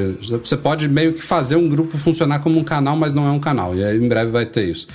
você pode meio que fazer um grupo funcionar como um canal, mas não é um canal. E aí em breve vai ter isso.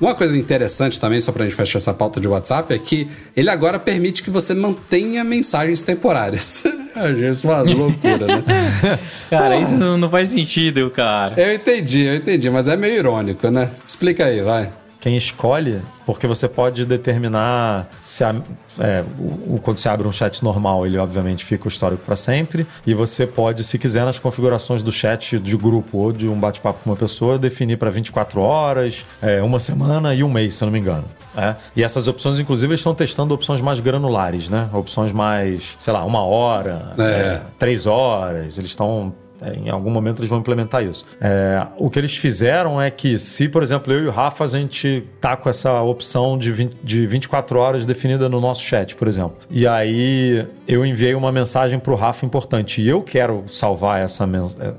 Uma coisa interessante também, só pra gente fechar essa pauta de WhatsApp, é que ele agora permite que você mantenha mensagens temporárias. *laughs* A gente, uma loucura, né? *laughs* Cara, isso não, não faz sentido, cara. Eu entendi, eu entendi, mas é meio irônico, né? Explica aí, vai. Quem escolhe, porque você pode determinar se a, é, o, quando você abre um chat normal, ele obviamente fica o histórico para sempre. E você pode, se quiser, nas configurações do chat de grupo ou de um bate-papo com uma pessoa, definir para 24 horas, é, uma semana e um mês, se eu não me engano. É. E essas opções, inclusive, estão testando opções mais granulares, né? Opções mais, sei lá, uma hora, É. é, três horas. Eles estão é, em algum momento eles vão implementar isso. É, o que eles fizeram é que, se, por exemplo, eu e o Rafa, a gente tá com essa opção de, 20, de 24 horas definida no nosso chat, por exemplo. E aí eu enviei uma mensagem pro Rafa importante e eu quero salvar essa,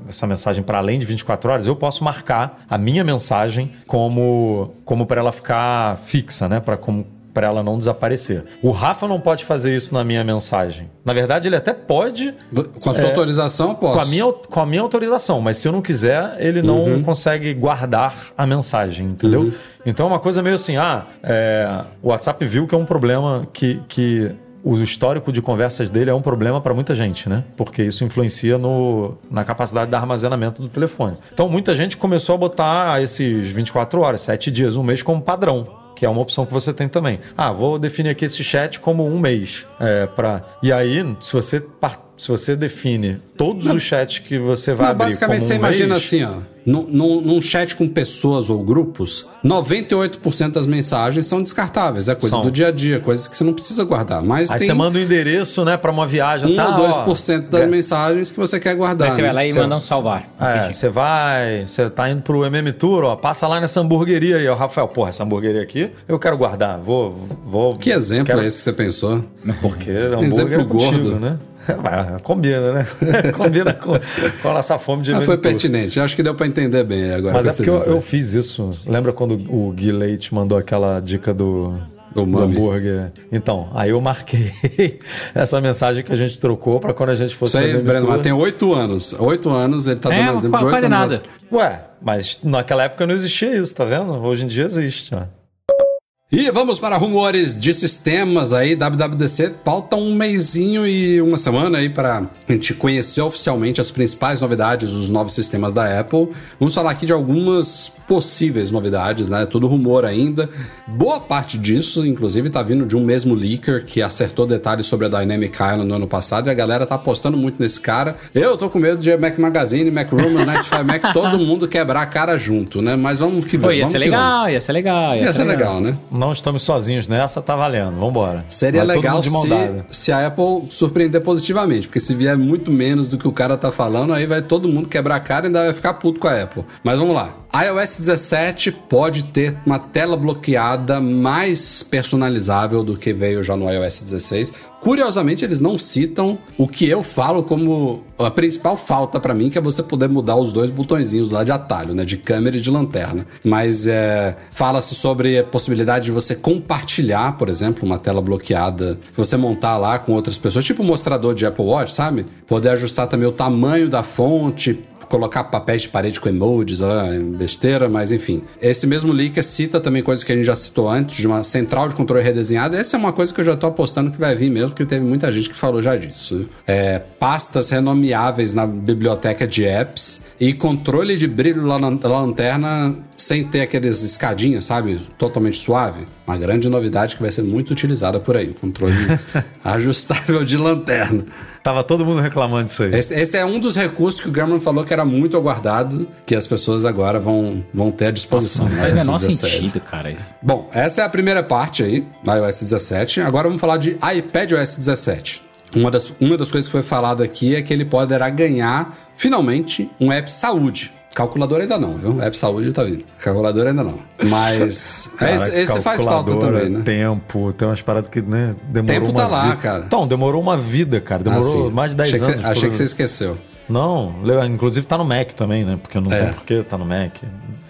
essa mensagem para além de 24 horas, eu posso marcar a minha mensagem como, como para ela ficar fixa, né? Para como para ela não desaparecer. O Rafa não pode fazer isso na minha mensagem. Na verdade, ele até pode Com a sua É, autorização, posso. com a, minha, com a minha autorização, mas se eu não quiser, ele não Uhum. consegue guardar a mensagem, entendeu? Então é uma coisa meio assim: ah, é, o WhatsApp viu que é um problema que. que o histórico de conversas dele é um problema para muita gente, né? Porque isso influencia no, na capacidade de armazenamento do telefone. Então muita gente começou a botar esses 24 horas, 7 dias, um mês como padrão que é uma opção que você tem também. Ah, vou definir aqui esse chat como um mês. É, pra... E aí, se você, par- se você define todos os chats que você vai Não, abrir basicamente, como um você imagina mês, assim, ó. Num, num- num chat com pessoas ou grupos, 98% das mensagens são descartáveis. É coisa São. do dia a dia, coisas que você não precisa guardar. Mas Aí tem você manda o endereço, né, para uma viagem. 1 assim, ah, ou ó, 2% das é, mensagens que você quer guardar. Aí você vai né? lá e Você- manda um salvar. É, você vai, você tá indo pro MM Tour, ó, passa lá nessa hamburgueria aí, ó, Rafael, porra, essa hamburgueria aqui, eu quero guardar, vou, vou. Que exemplo quero, é esse que você pensou? Porque *laughs* hambúrguer Exemplo é contigo, gordo. né? *laughs* Combina, né? *laughs* Combina com, com a nossa fome de Ah, MM foi pertinente. Acho que deu pra entender bem agora. Mas é porque eu, eu fiz isso. Lembra quando o Gui Leite mandou aquela dica do, Do do hambúrguer? Então, aí eu marquei *laughs* essa mensagem que a gente trocou para quando a gente fosse Isso aí, Breno, mas tem oito anos. Oito anos, ele tá É, dando exemplo de oito anos. nada. Ué, mas naquela época não existia isso, tá vendo? Hoje em dia existe. Ó. E vamos para rumores de sistemas aí, WWDC. Falta um mêsinho e uma semana aí para a gente conhecer oficialmente as principais novidades dos novos sistemas da Apple. Vamos falar aqui de algumas possíveis novidades, né? Tudo rumor ainda. Boa parte disso, inclusive, tá vindo de um mesmo leaker que acertou detalhes sobre a Dynamic Island no ano passado e a galera tá apostando muito nesse cara. Eu tô com medo de Mac Magazine, Mac Rumor, Netflix, Mac, *laughs* todo mundo quebrar a cara junto, né? Mas vamos que Pô, vamos. ia vamos ser legal, ia ser legal. Ia ser legal, né? Não estamos sozinhos nessa, tá valendo. Vambora. Seria Vai legal se, se a Apple surpreender positivamente, porque se vier muito menos do que o cara tá falando, aí vai todo mundo quebrar a cara e ainda vai ficar puto com a Apple. Mas vamos lá. iOS 17 pode ter uma tela bloqueada mais personalizável do que veio já no iOS 16. Curiosamente, eles não citam o que eu falo como a principal falta pra mim, que é você poder mudar os dois botõezinhos lá de atalho, né? De câmera e de lanterna. Mas é, fala-se sobre a possibilidade de você compartilhar, por exemplo, uma tela bloqueada, que você montar lá com outras pessoas, tipo o mostrador de Apple Watch, sabe? Poder ajustar também o tamanho da fonte, colocar papéis de parede com emojis, lá, besteira, mas enfim. Esse mesmo leaker cita também coisas que a gente já citou antes, de uma central de controle redesenhada. Essa é uma coisa que eu já tô apostando que vai vir mesmo, porque teve muita gente que falou já disso. É, pastas renomeáveis na biblioteca de apps e controle de brilho lá na, na lanterna sem ter aqueles escadinhas, sabe? Totalmente suave. Uma grande novidade que vai ser muito utilizada por aí. O controle *laughs* ajustável de lanterna. Tava todo mundo reclamando disso aí. Esse, esse é um dos recursos que o Grumman falou que era muito aguardado, que as pessoas agora vão, vão ter à disposição. Não no faz menor 17. sentido, cara, isso. Bom, essa é a primeira parte aí da iOS 17. Agora vamos falar de iPadOS 17. Uma das, uma das coisas que foi falada aqui é que ele poderá ganhar, finalmente, um app saúde. Calculador ainda não, viu? App saúde tá vindo. Calculador ainda não. Mas *laughs* Cara, esse, esse faz falta calculadora, também, né? Tempo, tem umas paradas que, né, demorou Tempo uma tá lá, vida. cara. Então, demorou uma vida, cara. Demorou Ah, mais de 10 achei anos. Que você, achei por- que você esqueceu. Não, inclusive tá no Mac também, né? Porque não É. tem porquê tá no Mac.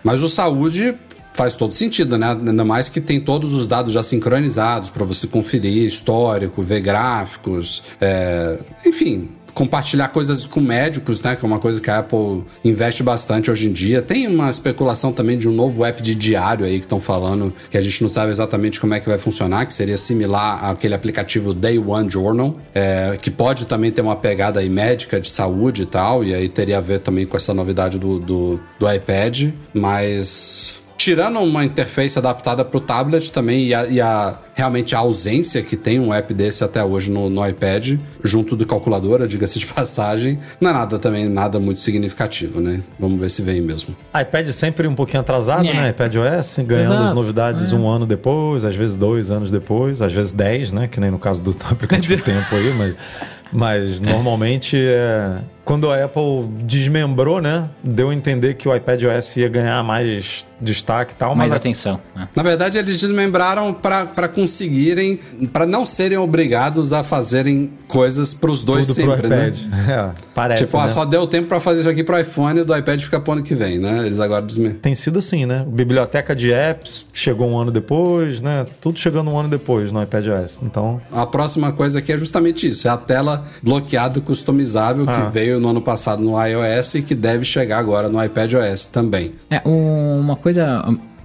Mas o saúde faz todo sentido, né? Ainda mais que tem todos os dados já sincronizados para você conferir histórico, ver gráficos, é, enfim. Compartilhar coisas com médicos, né? Que é uma coisa que a Apple investe bastante hoje em dia. Tem uma especulação também de um novo app de diário aí que estão falando, que a gente não sabe exatamente como é que vai funcionar, que seria similar àquele aplicativo Day One Journal, é, que pode também ter uma pegada aí médica de saúde e tal, e aí teria a ver também com essa novidade do, do, do iPad, mas tirando uma interface adaptada para o tablet também e, a, e a- realmente a ausência que tem um app desse até hoje no, no iPad, junto do calculadora, *laughs* diga-se de passagem, não é nada também, nada muito significativo, né? Vamos ver se vem mesmo. iPad sempre um pouquinho atrasado, É. né? iPad OS, ganhando Exato. as novidades um ano depois, às vezes dois anos depois, às vezes dez, né? Que nem no caso do aplicativo *laughs* Tempo aí, mas, mas normalmente é, quando a Apple desmembrou, né? Deu a entender que o iPad OS ia ganhar mais destaque e tal, Mais mas atenção. né? Na verdade, eles desmembraram para conseguirem, para não serem obrigados a fazerem coisas para os dois tudo sempre, pro né? iPad. *laughs* É, parece, Tipo, ah, né? só deu tempo para fazer isso aqui pro iPhone e do iPad fica pro ano que vem, né? Eles agora desmem. Tem sido assim, né? Biblioteca de apps chegou um ano depois, né? Tudo chegando um ano depois no iPad OS. Então, A próxima coisa aqui é justamente isso: é a tela bloqueada e customizável Ah. que veio no ano passado no iOS e que deve chegar agora no iPadOS também. É, um- uma coisa.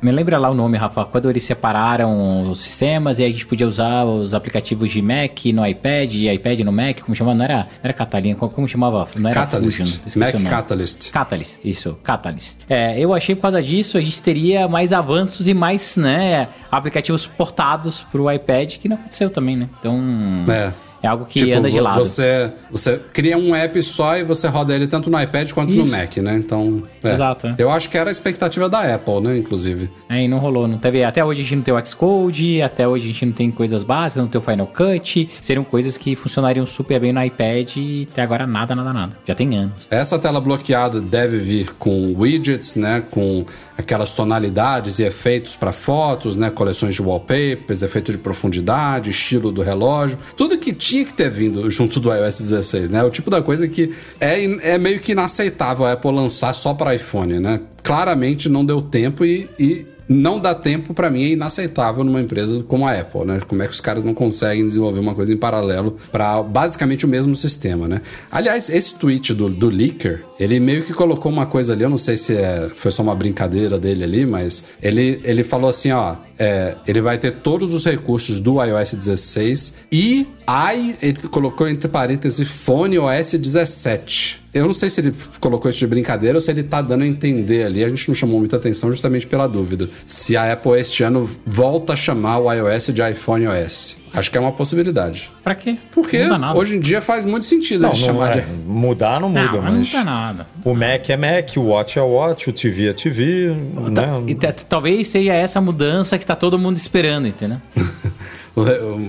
Me lembra lá o nome, Rafa, quando eles separaram os sistemas e a gente podia usar os aplicativos de Mac no iPad e iPad no Mac, como chamava? Não era, não era Catalina, como, chamava? Não era Catalyst. Fusion, Mac o. Catalyst. Catalyst, isso, Catalyst. É, eu achei por causa disso a gente teria mais avanços e mais, né, aplicativos portados pro iPad, que não aconteceu também, né? Então, É. é algo que Tipo, anda de lado. Você, você cria um app só e você roda ele tanto no iPad quanto no Isso. Mac, né? Então. é. Exato, é. Eu acho que era a expectativa da Apple, né? Inclusive. É, e não rolou, não teve. Até hoje a gente não tem o Xcode, até hoje a gente não tem coisas básicas, não tem o Final Cut. Seriam coisas que funcionariam super bem no iPad e até agora nada, nada, nada. Já tem anos. Essa tela bloqueada deve vir com widgets, né? Com aquelas tonalidades e efeitos para fotos, né? Coleções de wallpapers, efeito de profundidade, estilo do relógio. Tudo que tinha que ter vindo junto do iOS 16, né? O tipo da coisa que é, é meio que inaceitável a Apple lançar só para iPhone, né? Claramente não deu tempo e- e não dá tempo pra mim é inaceitável numa empresa como a Apple, né? Como é que os caras não conseguem desenvolver uma coisa em paralelo para basicamente o mesmo sistema, né? Aliás, esse tweet do, do Leaker, ele meio que colocou uma coisa ali, eu não sei se é, foi só uma brincadeira dele ali, mas ele, ele falou assim, ó, é, ele vai ter todos os recursos do iOS 16 e i, ele colocou entre parênteses Phone OS 17. Eu não sei se ele colocou isso de brincadeira ou se ele tá dando a entender ali. A gente não chamou muita atenção justamente pela dúvida. Se a Apple este ano volta a chamar o iOS de iPhone OS. Acho que é uma possibilidade. Pra quê? Porque não dá nada. hoje em dia faz muito sentido não, ele não chamar é, de. mudar não muda, não, mas não dá nada. o Mac é Mac, o Watch é Watch, o TV é TV, Tá- né? e talvez seja essa mudança que tá todo mundo esperando, entendeu? *laughs*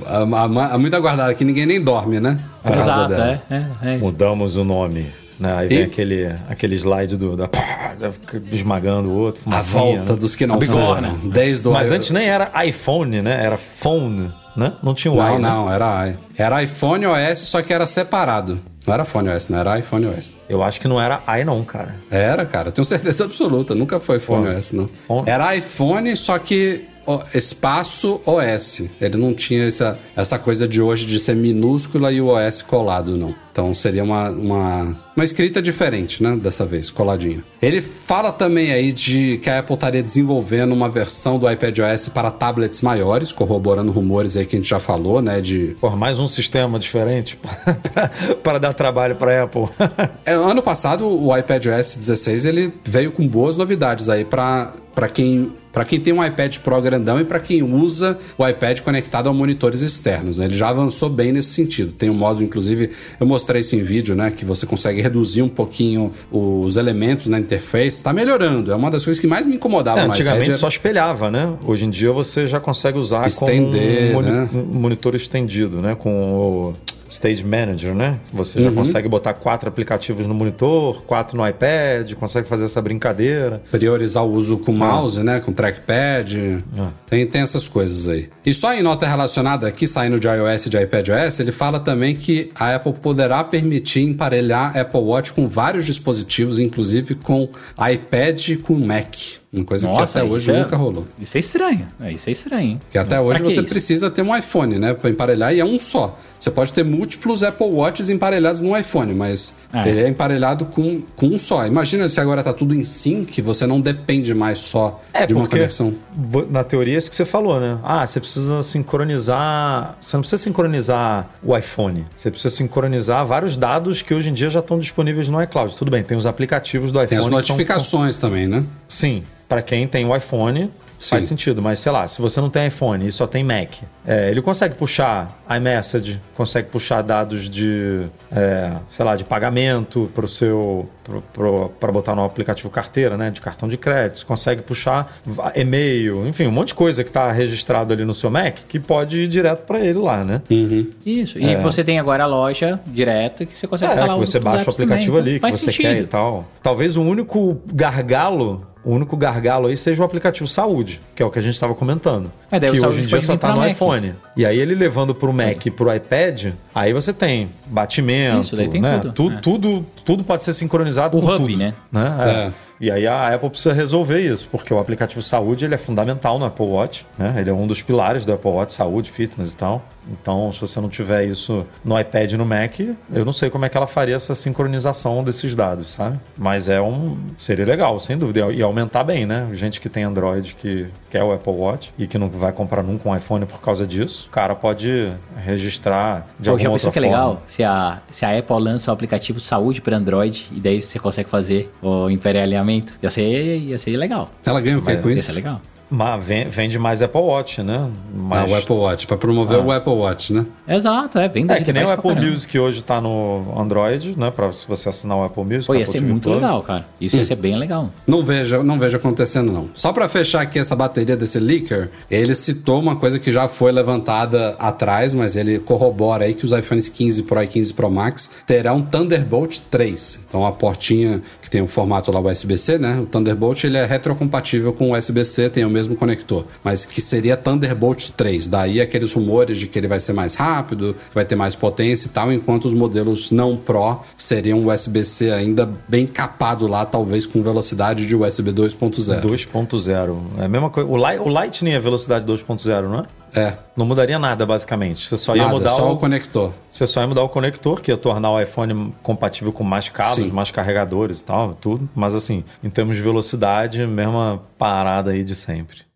A, a, a muito aguardada, que ninguém nem dorme, né? Exato, é, é, é isso. Mudamos o nome. Né? Aí vem E- aquele, aquele slide do, da, esmagando o outro, A volta né? dos que não foram. Desde o Mas antes nem era iPhone, né? Era phone, né? Não tinha o Não, i, né? não, era i. Era iPhone OS, só que era separado. Não era iPhone OS, não era iPhone OS. Eu acho que não era i não, cara. Era, cara, tenho certeza absoluta. Nunca foi iPhone OS, não. fone- Era iPhone, só que espaço OS. Ele não tinha essa, essa coisa de hoje de ser minúscula e o OS colado, não. Então seria uma, uma, uma escrita diferente, né? Dessa vez, coladinha. Ele fala também aí de que a Apple estaria desenvolvendo uma versão do iPadOS para tablets maiores, corroborando rumores aí que a gente já falou, né? De Porra, mais um sistema diferente *laughs* para dar trabalho pra Apple. É, ano passado o iPadOS 16 ele veio com boas novidades aí para para quem para quem tem um iPad Pro grandão e para quem usa o iPad conectado a monitores externos. né? Ele já avançou bem nesse sentido. Tem um modo, inclusive, eu mostrei isso em vídeo, né, que você consegue reduzir um pouquinho os elementos na interface. Tá melhorando. É uma das coisas que mais me incomodava É, no antigamente iPad. só espelhava, né? Hoje em dia você já consegue usar Estender, como um, moni- né? um monitor estendido, né? Com o Stage Manager, né? Você Uhum. já consegue botar quatro aplicativos no monitor, quatro no iPad, consegue fazer essa brincadeira. priorizar o uso com mouse, né? Com trackpad. Tem, tem essas coisas aí. E só em nota relacionada aqui, saindo de iOS e de iPadOS, ele fala também que a Apple poderá permitir emparelhar Apple Watch com vários dispositivos, inclusive com iPad e com Mac. Uma coisa que até hoje é- nunca rolou. Isso é estranho. É, isso é estranho. hein? Que até Pra hoje que você isso? precisa ter um iPhone, né? Pra emparelhar e é um só. Você pode ter múltiplos Apple Watches emparelhados num iPhone, mas É. ele é emparelhado com, com um só. Imagina se agora tá tudo em sync, você não depende mais só É, de uma porque conexão. na teoria é isso que você falou, né? Ah, você precisa sincronizar. Você não precisa sincronizar o iPhone. Você precisa sincronizar vários dados que hoje em dia já estão disponíveis no iCloud. Tudo bem, tem os aplicativos do iPhone. Tem as que são- notificações também, né? Sim, para quem tem o iPhone faz Sim. sentido, mas sei lá, se você não tem iPhone e só tem Mac, é, ele consegue puxar iMessage, consegue puxar dados de, é, sei lá, de pagamento para o seu, para botar no aplicativo carteira, né, de cartão de crédito, consegue puxar e-mail, enfim, um monte de coisa que está registrado ali no seu Mac que pode ir direto para ele lá, né? Isso. E você tem agora a loja direto que você consegue É, instalar que você baixa o apps também, aplicativo então ali, que faz você sentido. quer e tal. Talvez o único gargalo, o único gargalo aí seja o aplicativo saúde, que é o que a gente estava comentando. Mas daí o que hoje em dia só tá pra no Mac. iPhone. E aí ele levando pro Mac e pro iPad, aí você tem batimento, Isso, daí tem né? tudo. Tudo, É. tudo, tudo pode ser sincronizado O com hub, tudo, né? É. É. E aí a Apple precisa resolver isso, porque o aplicativo saúde ele é fundamental no Apple Watch, né? Ele é um dos pilares do Apple Watch, saúde, fitness e tal. Então, se você não tiver isso no iPad e no Mac, eu não sei como é que ela faria essa sincronização desses dados, sabe? Mas é um seria legal, sem dúvida, e aumentar bem, né? Gente que tem Android que quer o Apple Watch e que não vai comprar nunca um iPhone por causa disso, o cara pode registrar de Pô, já alguma pensou outra que é forma. legal? Se a, se a Apple lança o aplicativo saúde para Android e daí você consegue fazer o emparelhamento, ia ser, ia ser legal. Ela ganha o quê Mas com Ia isso? ser legal. Vende mais Apple Watch, né? Ah, Mais... o Apple Watch, pra promover o Apple Watch, né? Exato, é. Venda É que nem o Apple. Music hoje tá no Android, né? Pra se você assinar o Apple Music. Pô, ia Apple ser TV muito Plus. legal, cara. Isso ia ser bem legal. Não vejo, não vejo acontecendo, não. Só pra fechar aqui essa bateria desse leaker, ele citou uma coisa que já foi levantada atrás, mas ele corrobora aí que os iPhones 15 Pro e 15 Pro Max terão Thunderbolt 3. Então a portinha que tem o formato lá USB-C, né? O Thunderbolt ele é retrocompatível com o USB-C, tem o mesmo conector, mas que seria Thunderbolt 3. Daí aqueles rumores de que ele vai ser mais rápido, vai ter mais potência e tal, enquanto os modelos não Pro seriam USB-C ainda bem capado lá, talvez com velocidade de USB 2.0. 2.0. É a mesma coisa. O, o Lightning é velocidade 2.0, não é? É. Não mudaria nada, basicamente. Você só ia Nada, mudar só o... o conector. Você só ia mudar o conector, que ia tornar o iPhone compatível com mais cabos, mais carregadores e tal, tudo. Mas assim, em termos de velocidade, mesma parada aí de sempre.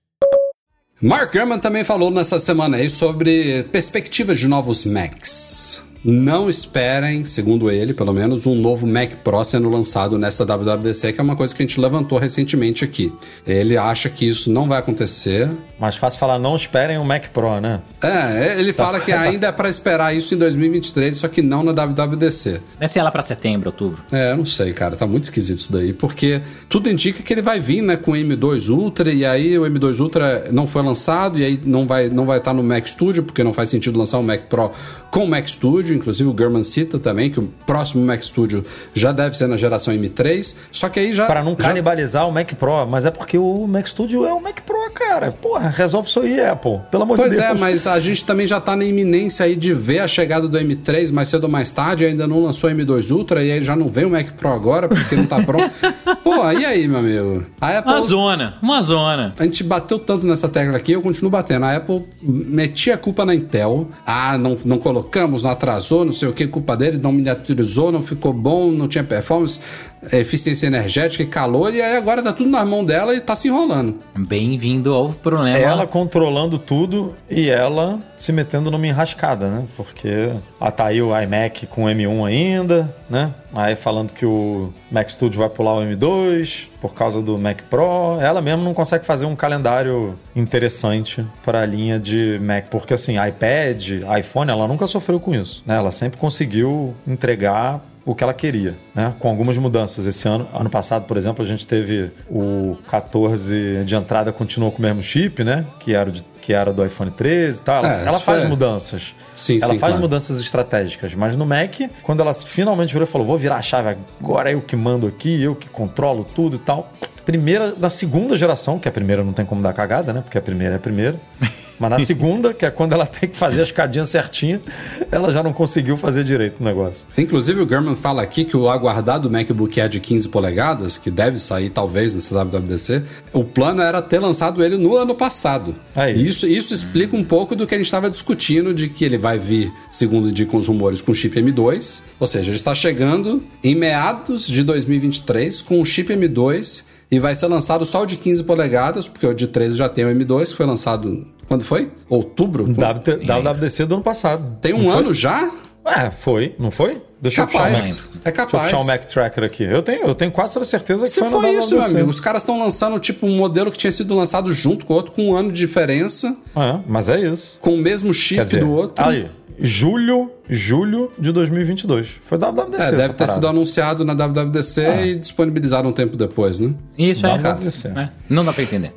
Mark Gurman também falou nessa semana aí sobre perspectivas de novos Macs. Não esperem, segundo ele, pelo menos, um novo Mac Pro sendo lançado nesta WWDC, que é uma coisa que a gente levantou recentemente aqui. Ele acha que isso não vai acontecer. Mais fácil falar, não esperem o Mac Pro, né? É, ele fala que ainda é para esperar isso em 2023, só que não na WWDC. Deve ser lá pra setembro, outubro. É, eu não sei, cara. Tá muito esquisito isso daí. Porque tudo indica que ele vai vir, né, com o M2 Ultra. E aí o M2 Ultra não foi lançado. E aí não vai não vai estar no Mac Studio, porque não faz sentido lançar um Mac Pro com o Mac Studio. Studio, inclusive o German cita também que o próximo Mac Studio já deve ser na geração M3, só que aí já... Para não já- canibalizar o Mac Pro, mas é porque o Mac Studio é o Mac Pro, cara. Porra, resolve isso aí, Apple. Pelo amor Pois de Deus. é, mas a gente também já tá na iminência aí de ver a chegada do M3 mais cedo ou mais tarde, ainda não lançou o M2 Ultra e aí já não vem o Mac Pro agora porque não tá pronto. *laughs* Pô, e aí, meu amigo? A Apple Uma zona, uma zona. A gente bateu tanto nessa tecla aqui, eu continuo batendo. A Apple metia a culpa na Intel. Ah, não, não colocamos, não atrasou, não sei o que, culpa deles, não miniaturizou, não ficou bom, não tinha performance, eficiência energética e calor, e aí agora tá tudo na mão dela e tá se enrolando. Bem-vindo ao problema. Ela controlando tudo e ela se metendo numa enrascada, né? Porque ah, tá aí o iMac com M1 ainda, né? Aí falando que o Mac Studio vai pular o M2 por causa do Mac Pro. Ela mesmo não consegue fazer um calendário interessante para a linha de Mac, porque assim, iPad, iPhone, ela nunca sofreu com isso, né? Ela sempre conseguiu entregar o que ela queria, né? Com algumas mudanças. Esse ano, ano passado, por exemplo, a gente teve o 14 de entrada continuou com o mesmo chip, né? Que era, o de- que era do iPhone 13 e tal. Ela, É, ela faz foi- mudanças. Sim, ela sim, faz claro. mudanças estratégicas. Mas no Mac, quando ela finalmente virou e falou: vou virar a chave, agora eu que mando aqui, eu que controlo tudo e tal. Primeira, na segunda geração, que a primeira não tem como dar cagada, né? Porque a primeira é a primeira. *laughs* Mas na segunda, que é quando ela tem que fazer as cadinhas certinha, ela já não conseguiu fazer direito o negócio. Inclusive, o German fala aqui que o aguardado MacBook Air de 15 polegadas, que deve sair talvez nessa WWDC, o plano era ter lançado ele no ano passado. Aí. E isso, isso explica um pouco do que a gente estava discutindo, de que ele vai vir, segundo indicam os rumores, com chip M2. Ou seja, ele está chegando em meados de 2023 com o chip M2 e vai ser lançado só o de 15 polegadas, porque o de 13 já tem o M2, que foi lançado. Quando foi? Outubro? WT WWDC do ano passado. Tem um Não foi? ano já? É, foi, não foi? Deixa eu puxar o Capaz. Mac. É Deixa eu capaz. puxar o Mac Tracker aqui. Eu tenho, eu tenho quase toda certeza que Se foi foi isso, meu amigo. Os caras estão lançando tipo um modelo que tinha sido lançado junto com o outro, com um ano de diferença, É, mas é isso. com o mesmo chip dizer, do outro. aí, julho, julho de 2022. Foi WWDC É, essa deve ter parada. sido anunciado na WWDC e disponibilizaram um tempo depois, né? Isso é. WWDC. É, Não dá pra entender.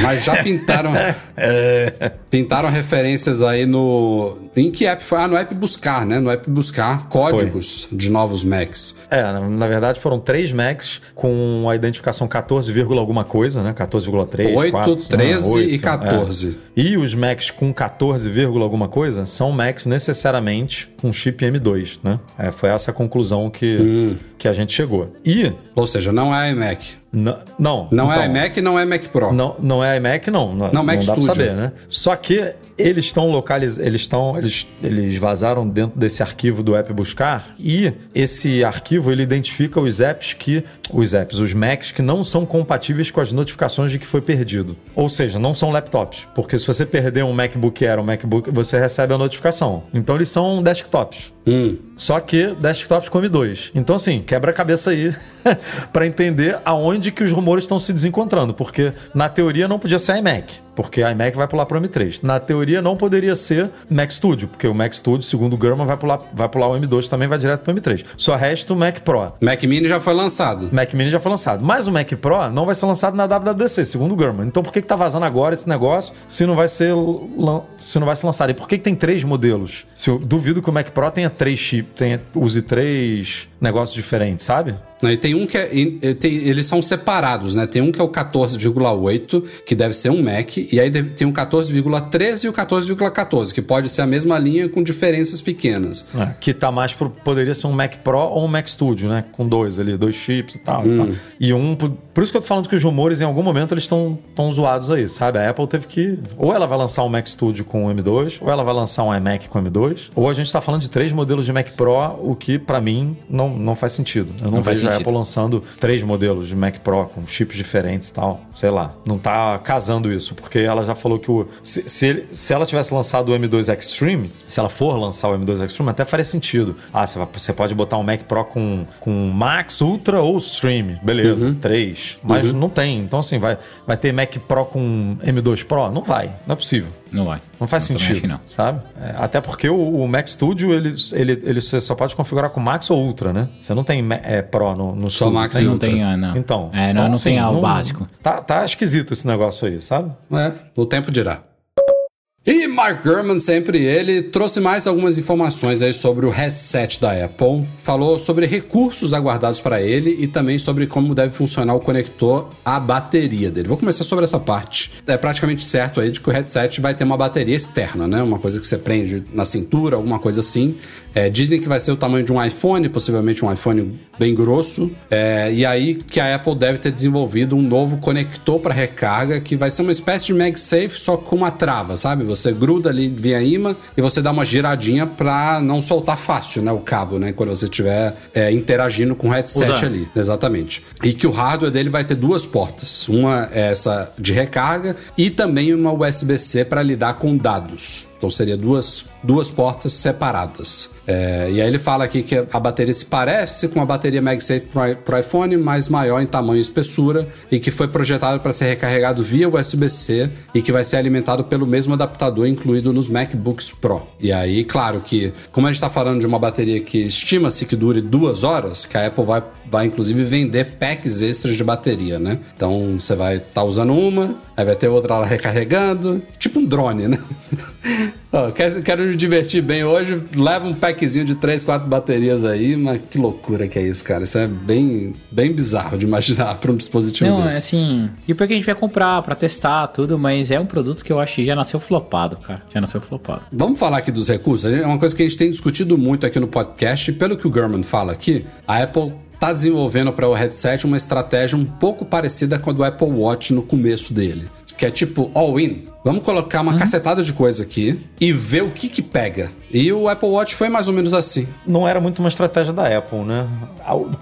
Mas já pintaram *laughs* pintaram referências aí no em que app foi? Ah, no app buscar, né? No app buscar códigos de novos Macs. É, na, verdade foram três Macs com a identificação 14, vírgula alguma coisa, né? 14,3, 8, 4, 13 8, e 14. é. E os Macs com 14, vírgula alguma coisa são Macs necessariamente com chip M2, né? É, foi essa a conclusão que, Hum. que a gente chegou. E Ou seja, não é iMac. não, Não então, é iMac, não é Mac Pro. Não, não é iMac, não. Não, Não, Mac dá Studio. saber, né? Só que eles estão localizados, eles estão, eles, eles vazaram dentro desse arquivo do app buscar e esse arquivo ele identifica os apps que, os apps, os Macs que não são compatíveis com as notificações de que foi perdido. Ou seja, não são laptops, porque se você perder um MacBook Air, um MacBook, você recebe a notificação. Então eles são desktops. Hum. Só que desktops com M2. Então, assim, quebra a cabeça aí *laughs* para entender aonde que os rumores estão se desencontrando. Porque, na teoria, não podia ser iMac. Porque iMac vai pular para o M3. Na teoria, não poderia ser Mac Studio. Porque o Mac Studio, segundo o Gurman, vai pular, vai pular o M2 também, vai direto para o M3. Só resta o Mac Pro. Mac Mini já foi lançado. Mac Mini já foi lançado. Mas o Mac Pro não vai ser lançado na WWDC, segundo o Gurman. Então por que, que tá vazando agora esse negócio se não vai ser, se não vai ser lançado? E por que, que tem três modelos? Se eu duvido que o Mac Pro tenha três chips, tenha, use três negócios diferentes, sabe? Né, E tem um que é. tem- eles são separados, né? Tem um que é o 14,8, que deve ser um Mac, e aí tem o 14,13 e o 14,14, que pode ser a mesma linha com diferenças pequenas. É, que tá mais pro, poderia ser um Mac Pro ou um Mac Studio, né? Com dois ali, dois chips e tal. E, tal. e um. Por, isso que eu tô falando que os rumores, em algum momento, eles estão tão zoados aí, sabe? A Apple teve que. Ou ela vai lançar um Mac Studio com o M2, ou ela vai lançar um iMac com o M2, ou a gente tá falando de três modelos de Mac Pro, o que pra mim não, não faz sentido. Eu não, Não vejo a. Apple lançando três modelos de Mac Pro com chips diferentes e tal. Sei lá. Não tá casando isso, porque ela já falou que o. Se, se, se ela tivesse lançado o M2 Extreme, se ela for lançar o M2 Extreme, até faria sentido. Ah, você, pode botar um Mac Pro com, com Max, Ultra ou Stream. Beleza, três. Mas não tem. Então, assim, vai, vai ter Mac Pro com M2 Pro? Não vai. Não é possível. Não vai. Não faz também sentido, não. sabe? É, até porque o, o Mac Studio, ele, ele, ele só pode configurar com Max ou Ultra, né? Você não tem é, Pro no, no Só Studio. Max e Não tem, não. Então. É, não, então, não assim, tem ah, o básico. Tá, tá esquisito esse negócio aí, sabe? É, o tempo dirá. E Mark Gurman, sempre ele, trouxe mais algumas informações aí sobre o headset da Apple. Falou sobre recursos aguardados para ele e também sobre como deve funcionar o conector à bateria dele. Vou começar sobre essa parte. É praticamente certo aí de que o headset vai ter uma bateria externa, né? Uma coisa que você prende na cintura, alguma coisa assim. É, dizem que vai ser o tamanho de um iPhone, possivelmente um iPhone bem grosso. É, e aí que a Apple deve ter desenvolvido um novo conector para recarga que vai ser uma espécie de MagSafe, só com uma trava, sabe? Você gruda ali via imã e você dá uma giradinha para não soltar fácil, né? O cabo, né? Quando você estiver é, interagindo com o headset Usando. ali. Exatamente. E que o hardware dele vai ter duas portas. Uma é essa de recarga e também uma USB-C para lidar com dados. Então seria duas, duas portas separadas. É, e aí ele fala aqui que a bateria se parece com a bateria MagSafe para iPhone, mas maior em tamanho e espessura, e que foi projetado para ser recarregado via USB-C e que vai ser alimentado pelo mesmo adaptador incluído nos MacBooks Pro. E aí, claro que, como a gente está falando de uma bateria que estima-se que dure duas horas, que a Apple vai, vai inclusive vender packs extras de bateria, né? Então você vai estar usando uma, aí vai ter outra lá recarregando, tipo um drone, né? *laughs* Quero me divertir bem hoje, leva um packzinho de 3, 4 baterias aí, mas que loucura que é isso, cara. Isso é bem, bem bizarro de imaginar para um dispositivo Não, é desse. assim. E porque a gente vai comprar pra testar tudo, mas é um produto que eu acho que já nasceu flopado, cara. Já nasceu flopado. Vamos falar aqui dos recursos? É uma coisa que a gente tem discutido muito aqui no podcast. e Pelo que o Gurman fala aqui, a Apple está desenvolvendo para o headset uma estratégia um pouco parecida com a do Apple Watch no começo dele. Que é tipo all-in. Vamos colocar uma cacetada de coisa aqui e ver o que que pega. E o Apple Watch foi mais ou menos assim. Não era muito uma estratégia da Apple, né?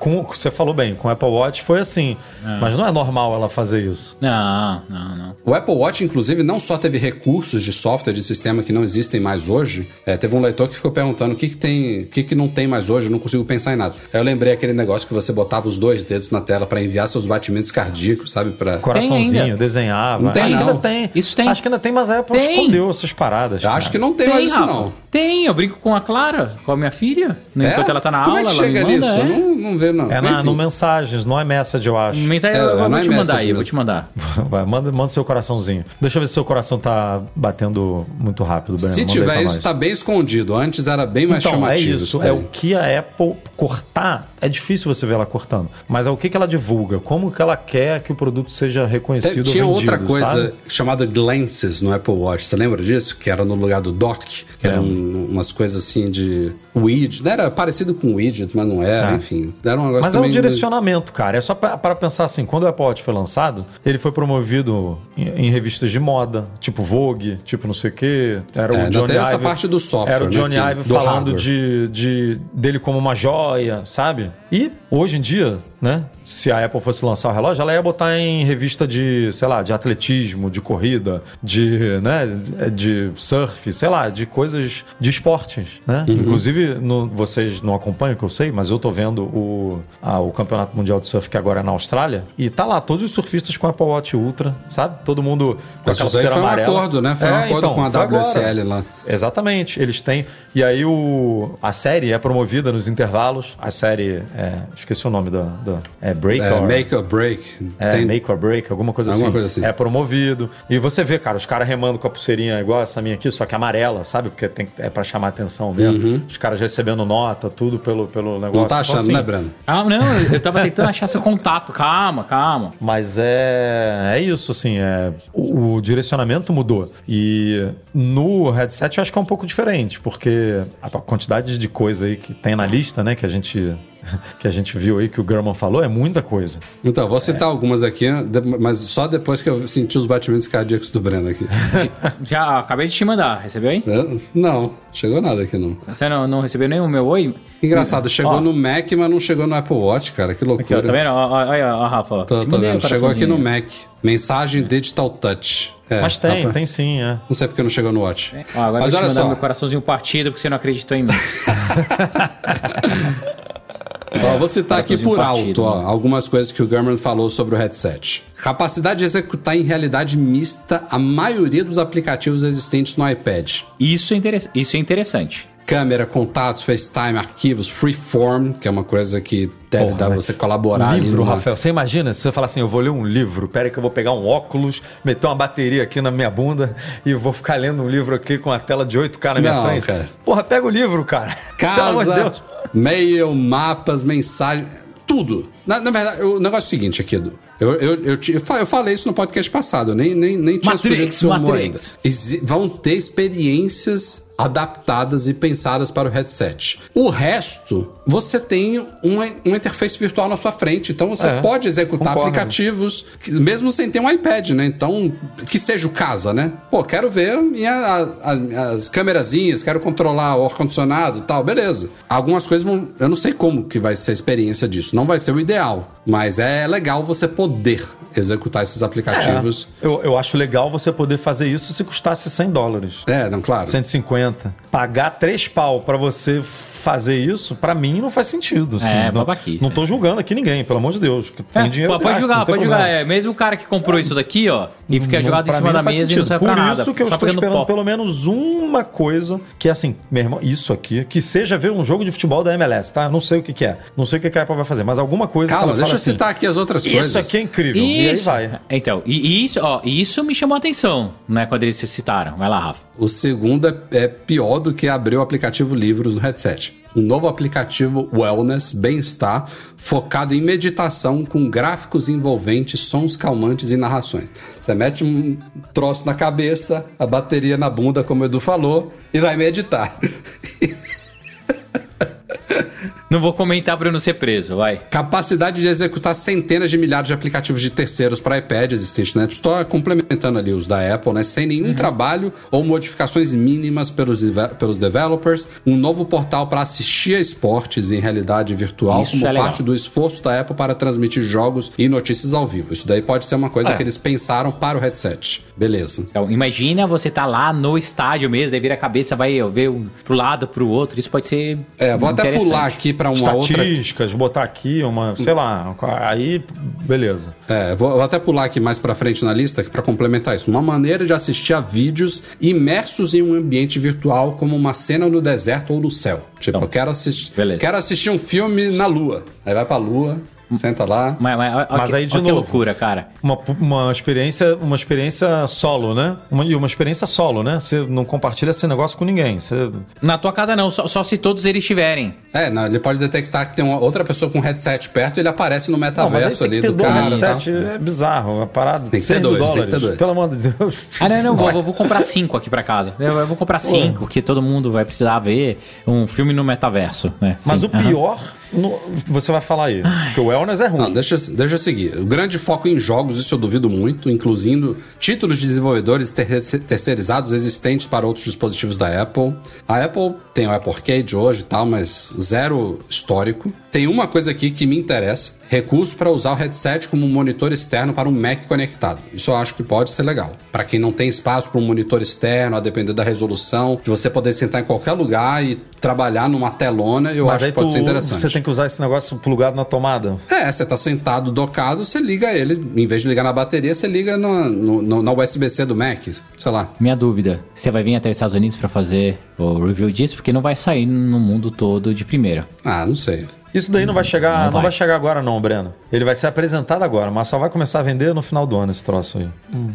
Com, você falou bem, com o Apple Watch foi assim. Mas não é normal ela fazer isso. Não, não, não. O Apple Watch, inclusive, não só teve recursos de software de sistema que não existem mais hoje. é, teve um leitor que ficou perguntando o que, que tem, o que, que não tem mais hoje. Eu não consigo pensar em nada. Aí eu lembrei aquele negócio que você botava os dois dedos na tela para enviar seus batimentos cardíacos, sabe? Para Coraçãozinho, desenhava. Tem, Acho que não. ainda tem. Isso tem. Acho que ainda tem, mas a Apple Tem. escondeu essas paradas. Eu acho que não tem, mais isso Rafa. não. Tem, eu brinco com a Clara, com a minha filha. É? Enquanto ela tá na Como aula, é que ela chega me manda. nisso? é. Eu não, não vê não. É na, no mensagens, não é message, eu acho. Mas aí É, eu, eu não vou é te mandar aí, eu vou te mandar. *laughs* Vai, manda, manda seu coraçãozinho. Deixa eu ver se seu coração tá batendo muito rápido, Breno. Se Manda tiver isso, tá bem escondido. Antes era bem mais Então, é chamativo. isso. daí. É o que a Apple cortar. É difícil você ver ela cortando. Mas é o que, que ela divulga. Como que ela quer que o produto seja reconhecido Tinha ou outra vendido, coisa sabe? chamada Glances no Apple Watch. Você lembra disso? Que era no lugar do dock. Que eram Lembro. Umas coisas assim de widget. Não Era parecido com widget, mas não era. É. Enfim, era um negócio Mas é um direcionamento, cara. É só para pensar assim, quando o Apple Watch foi lançado, ele foi promovido em, em revistas de moda, tipo Vogue, tipo não sei o quê. Era É, o Johnny tem essa Ive. parte do software, Era o né, Johnny que- Ive do falando de, de dele como uma joia, sabe? E hoje em dia, né? Se a Apple fosse lançar o relógio, ela ia botar em revista de, sei lá, de atletismo, de corrida, de, né, de surf, sei lá, de coisas de esportes, né? Uhum. Inclusive, no- vocês não acompanham, que eu sei, mas eu tô vendo o, ah, o Campeonato Mundial de Surf que agora é na Austrália e tá lá todos os surfistas com a Apple Watch Ultra, sabe? Todo mundo com Mas aquela isso aí pulseira foi um amarela. acordo, né? Foi um É, acordo então, com a foi agora. WSL lá. Exatamente, eles têm. E aí o, a série é promovida nos intervalos. A série, é, esqueci o nome da. da é Break É, or, make or break. é, Tem- Make or Break, alguma coisa, Alguma assim. coisa assim. É promovido. E você vê, cara, os caras remando com a pulseirinha igual essa minha aqui, só que amarela, sabe? Porque tem, é pra chamar atenção mesmo. Os caras recebendo nota, tudo pelo, pelo negócio. Não tá Então, achando, assim, né, Breno? Ah, não, eu- eu tava tentando achar seu contato. Calma, calma. Mas é, é isso, assim, é, o, o direcionamento mudou. E no headset eu acho que é um pouco diferente, porque a quantidade de coisa aí que tem na lista, né, que a gente, *laughs* que a gente viu aí, que o German falou, é muita coisa. Então, vou É. citar algumas aqui, de- mas só depois que eu senti os batimentos cardíacos do Breno aqui. *laughs* Já acabei de te mandar, recebeu aí? É? Não, chegou nada aqui não. Você não, não recebeu o meu oi? Engraçado, chegou Ó. no Mac, mas não chegou no Apple Watch, cara. Que Aqui, ó, loucura. tá vendo? Ó, ó, Olha, ó, Rafa. ó. Tô, tô vendo. Chegou aqui no. Mac. Mensagem Digital Touch. É, Mas tem, rapaz, tem sim, é. Não sei porque não chegou no Watch. Ó, agora Mas eu vou te olha mandar só, meu coraçãozinho partido porque você não acreditou em mim. *laughs* ó, vou citar aqui por partido, alto ó, né? algumas coisas que o Gurman falou sobre o headset. Capacidade de executar em realidade mista a maioria dos aplicativos existentes no iPad. Isso é, isso é interessante. Câmera, contatos, FaceTime, arquivos, Freeform, que é uma coisa que deve Porra, dar você colaborar livro, numa- Rafael. Você imagina se você falar assim, eu vou ler um livro, pera aí que eu vou pegar um óculos, meter uma bateria aqui na minha bunda e vou ficar lendo um livro aqui com a tela de 8K na minha Não, frente. cara. Porra, pega o livro, cara. *laughs* De Casa, mail, mapas, mensagem, tudo. Na, na verdade, o negócio é o seguinte aqui, Edu. Eu, eu, eu, te- eu fa- eu falei isso no podcast passado, eu nem, nem, nem tinha Matrix, ainda. Matrix. Exi- Vão ter experiências adaptadas e pensadas para o headset. O resto, você tem uma, uma interface virtual na sua frente, então você É, pode executar concordo. aplicativos, mesmo sem ter um iPad, né? Então, que seja o casa, né? Pô, quero ver minha, a- a- as câmerazinhas, quero controlar o ar-condicionado tal, beleza. Algumas coisas vão. Eu não sei como que vai ser a experiência disso. Não vai ser o ideal, mas é legal você poder executar esses aplicativos. Eu, eu acho legal você poder fazer isso se custasse 100 dólares. É, não, claro. 150. Pagar 3 pau pra você fazer isso, pra mim não faz sentido. assim. É, não, babaquice, Não é. tô julgando aqui ninguém, pelo amor de Deus. Tem É, dinheiro. pode tem pode problema. É, mesmo o cara que comprou isso daqui, ó, e fica jogado em cima mim da não faz mesa e sentido. não serve Por pra nada. isso que eu estou esperando pó. pelo menos uma coisa, que é assim, meu irmão, isso aqui, que seja ver um jogo de futebol da MLS, tá? Não sei o que, que é. Não sei o que, que a Apple vai fazer, mas alguma coisa que Calma, deixa eu assim, citar aqui as outras coisas. Isso aqui é incrível. E aí Isso. vai. Então, e isso, ó, isso me chamou a atenção, né, quando eles se citaram. Vai lá, Rafa. O segundo é, é pior do que abrir o aplicativo Livros no headset. Um novo aplicativo Wellness, bem-estar, focado em meditação com gráficos envolventes, sons calmantes e narrações. Você mete um troço na cabeça, a bateria na bunda, como o Edu falou, e vai meditar. *laughs* Não vou comentar pra eu não ser preso, vai. Capacidade de executar centenas de milhares de aplicativos de terceiros para iPad existentes na App Store, complementando ali os da Apple, né? Sem nenhum trabalho ou modificações mínimas pelos, pelos developers. Um novo portal para assistir a esportes em realidade virtual, Isso como é parte do esforço da Apple para transmitir jogos e notícias ao vivo. Isso daí pode ser uma coisa É. que eles pensaram para o headset. Beleza. Então, imagina você tá lá no estádio mesmo, daí vira a cabeça, vai ver um pro lado, pro outro. Isso pode ser. É, vou até pular aqui para uma outra Estatísticas, botar aqui uma, sei lá, aí, beleza. É, vou, vou até pular aqui mais pra frente na lista para complementar isso. Uma maneira de assistir a vídeos imersos em um ambiente virtual, como uma cena no deserto ou no céu. Tipo, Então, eu quero assistir, quero assistir um filme na Lua. Aí vai pra Lua, senta lá. Mas, mas, Mas que, aí, de ó que novo. loucura, cara. Uma, uma experiência uma experiência solo, né? Uma, e uma experiência solo, né? Você não compartilha esse negócio com ninguém. Você, Na tua casa não, só, só se todos eles tiverem. É, não, ele pode detectar que tem uma outra pessoa com um headset perto e ele aparece no não, metaverso tem ali que ter do dois cara. e headset, é bizarro. A parada Tem que ter 100 mil dois, tem que dólares. ter dois. Pelo amor de Deus. Ah, não, não, vou, vou- vou comprar cinco aqui pra casa. Eu, eu vou comprar cinco, que todo mundo vai precisar ver um filme no metaverso, né? Mas Sim, o pior, no- você vai falar aí, que o wellness é ruim. Não, deixa, deixa eu seguir. O grande foco em jogos, isso eu duvido muito, incluindo títulos de desenvolvedores ter- terceirizados existentes para outros dispositivos da Apple. A Apple tem o Apple Arcade hoje e tal, mas zero histórico. Tem uma coisa aqui que me interessa: recurso para usar o headset como um monitor externo para um Mac conectado. Isso eu acho que pode ser legal. Para quem não tem espaço para um monitor externo, a depender da resolução, de você poder sentar em qualquer lugar e trabalhar numa telona, eu Mas acho que pode tu- ser interessante. você tem que usar esse negócio plugado na tomada. É, você tá sentado docado, você liga ele, em vez de ligar na bateria, você liga no, no- no- na USB-C do Mac, sei lá. Minha dúvida, você vai vir até os Estados Unidos pra fazer o review disso? Porque não vai sair no mundo todo de primeira. Ah, não sei. Isso daí não vai chegar, Não não vai. vai. chegar agora não, Breno. Ele vai ser apresentado agora, mas só vai começar a vender no final do ano esse troço aí.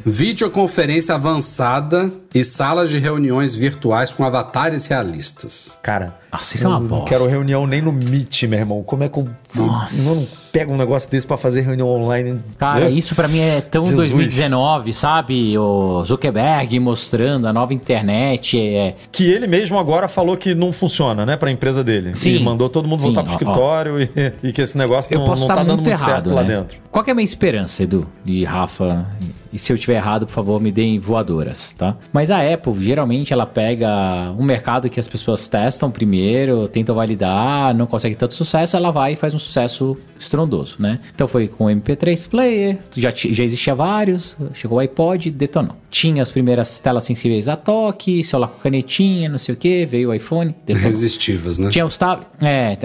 Videoconferência avançada e salas de reuniões virtuais com avatares realistas. Cara, Nossa, isso é uma eu não bosta. quero reunião nem no Meet, meu irmão. Como é que eu, eu Nossa. não pego um negócio desse pra fazer reunião online? Cara, Né? isso pra mim é tão Jesus. 2019, sabe? O Zuckerberg mostrando a nova internet. É... Que ele mesmo agora falou que não funciona, né, pra empresa dele. Sim. E mandou todo mundo Sim, voltar pro ó, ó. escritório e, e que esse negócio Eu não, posso não tá dando muito muito certo errado, lá né? dentro. Qual é a minha esperança, Edu e Rafa? E se eu tiver errado, por favor, me deem voadoras, tá? Mas a Apple, geralmente, ela pega um mercado que as pessoas testam primeiro, tentam validar, não consegue tanto sucesso, ela vai e faz um sucesso estrondoso, né? Então foi com o MP3 Player, já, já existia vários, chegou o iPod, detonou. Tinha as primeiras telas sensíveis a toque, celular com canetinha, não sei o que, veio o iPhone, detonou. Resistivas, né? Tinha os tab é,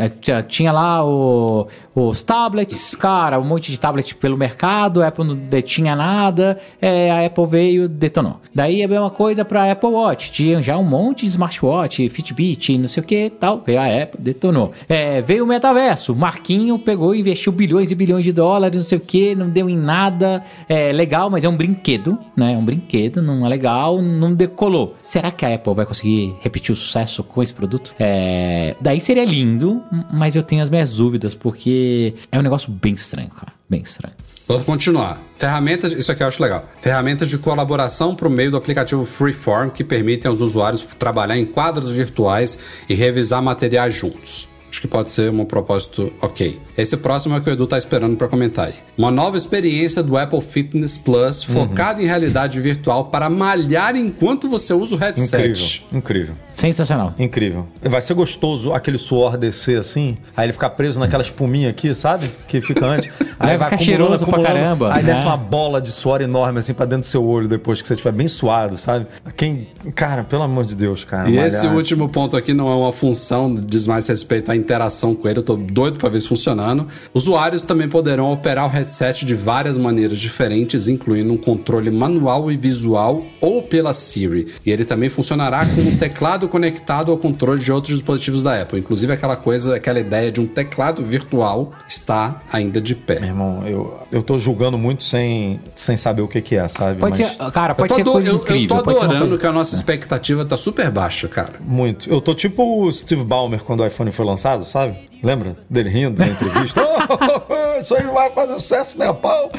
tinha lá o- os tablets, cara, um monte de tablet pelo mercado, a Apple não detinha nada. é, a Apple veio, detonou. Daí a mesma coisa pra Apple Watch, tinha já um monte de smartwatch, Fitbit, não sei o que tal, veio a Apple, detonou. É, veio o metaverso, Marquinho pegou e investiu bilhões e bilhões de dólares, não sei o que, não deu em nada, é legal, mas é um brinquedo, né? É um brinquedo, não é legal, não decolou. Será que a Apple vai conseguir repetir o sucesso com esse produto? É, daí seria lindo, mas eu tenho as minhas dúvidas, porque é um negócio bem estranho, cara. Bem estranho. Vamos continuar. Ferramentas, isso aqui eu acho legal. Ferramentas de colaboração por meio do aplicativo Freeform que permitem aos usuários trabalhar em quadros virtuais e revisar materiais juntos. Acho que pode ser um propósito ok. Esse próximo é o que o Edu tá esperando para comentar aí. Uma nova experiência do Apple Fitness Plus focada em realidade virtual para malhar enquanto você usa o headset. Incrível, incrível. Sensacional. Incrível. Vai ser gostoso aquele suor descer assim, aí ele ficar preso naquela espuminha aqui, sabe? Que fica antes. *laughs* Aí Vai ficar cheiroso pra caramba, Aí né? desce uma bola de suor enorme assim pra dentro do seu olho depois que você estiver bem suado, sabe? Quem. Cara, pelo amor de Deus, cara. E malhar- esse último ponto aqui não é uma função, diz mais respeito à interação com ele. Eu tô doido para ver isso funcionando. Usuários também poderão operar o headset de várias maneiras diferentes, incluindo um controle manual e visual ou pela Siri. E ele também funcionará com um teclado conectado ao controle de outros dispositivos da Apple. Inclusive aquela coisa, aquela ideia de um teclado virtual está ainda de pé. Meu irmão, eu, eu tô julgando muito sem, sem saber o que, que é, sabe? Pode Mas- ser, cara, Eu pode tô, ser ado- coisa eu- eu incrível. tô pode ser uma adorando coisa- que a nossa expectativa tá super baixa, cara. Muito. Eu tô tipo o Steve Ballmer quando o iPhone foi lançado, sabe? Lembra? Dele rindo na entrevista. *laughs* oh, isso aí vai fazer sucesso, né, pau?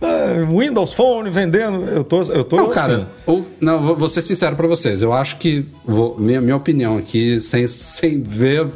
Ah, Windows Phone vendendo. Eu tô, eu tô Não, assim. cara, ou, não, vou- vou ser sincero pra vocês. Eu acho que, vou- minha, minha opinião aqui, sem, sem ver,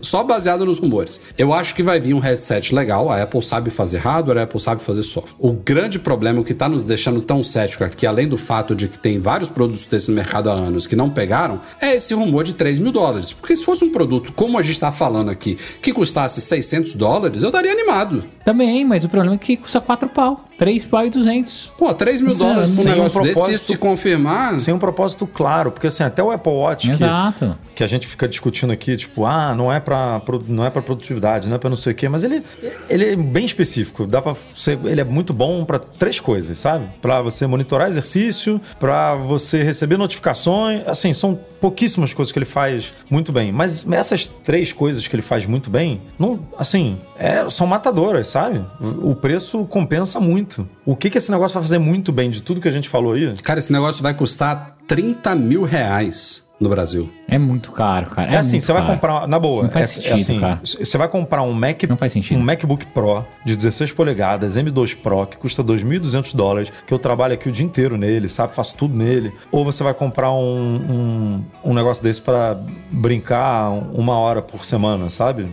só baseado nos rumores. Eu acho que vai vir um headset legal. A Apple sabe fazer hardware, a Apple sabe fazer software. O grande problema, o que tá nos deixando tão cético aqui, além do fato de que tem vários produtos desses no mercado há anos que não pegaram, é esse rumor de 3 mil dólares. Porque se fosse um produto, como a gente tá falando aqui, que custasse 600 dólares, eu daria animado. Também, mas o problema é que custa 4 pau. 3 pau e 200. Pô, 3 mil dólares pra um sem um negócio desse, se propósito- isso se confirmar... Sem um propósito claro, porque assim, até o Apple Watch que, Exato. que a gente fica discutindo aqui, tipo, ah, não é pra, não é para produtividade, não é pra não sei o quê, mas ele, ele é bem específico, dá para ser, ele é muito bom pra três coisas, sabe? Pra você monitorar exercício, pra você receber notificações, assim, são pouquíssimas coisas que ele faz muito bem, mas essas três coisas que ele faz muito bem, não, assim, é, são matadoras, sabe? O preço compensa muito. O que que esse negócio vai fazer muito bem de tudo que a gente falou aí? Cara, esse negócio vai custar 30 mil reais no Brasil. É muito caro, cara. É, assim, muito você vai comprar, na boa, Não faz é, é sentido, assim, cara. você vai comprar um Mac, Não faz sentido. um MacBook Pro de 16 polegadas, M2 Pro, que custa 2.200 dólares, que eu trabalho aqui o dia inteiro nele, sabe, faço tudo nele, ou você vai comprar um, um, um negócio desse para brincar uma hora por semana, sabe?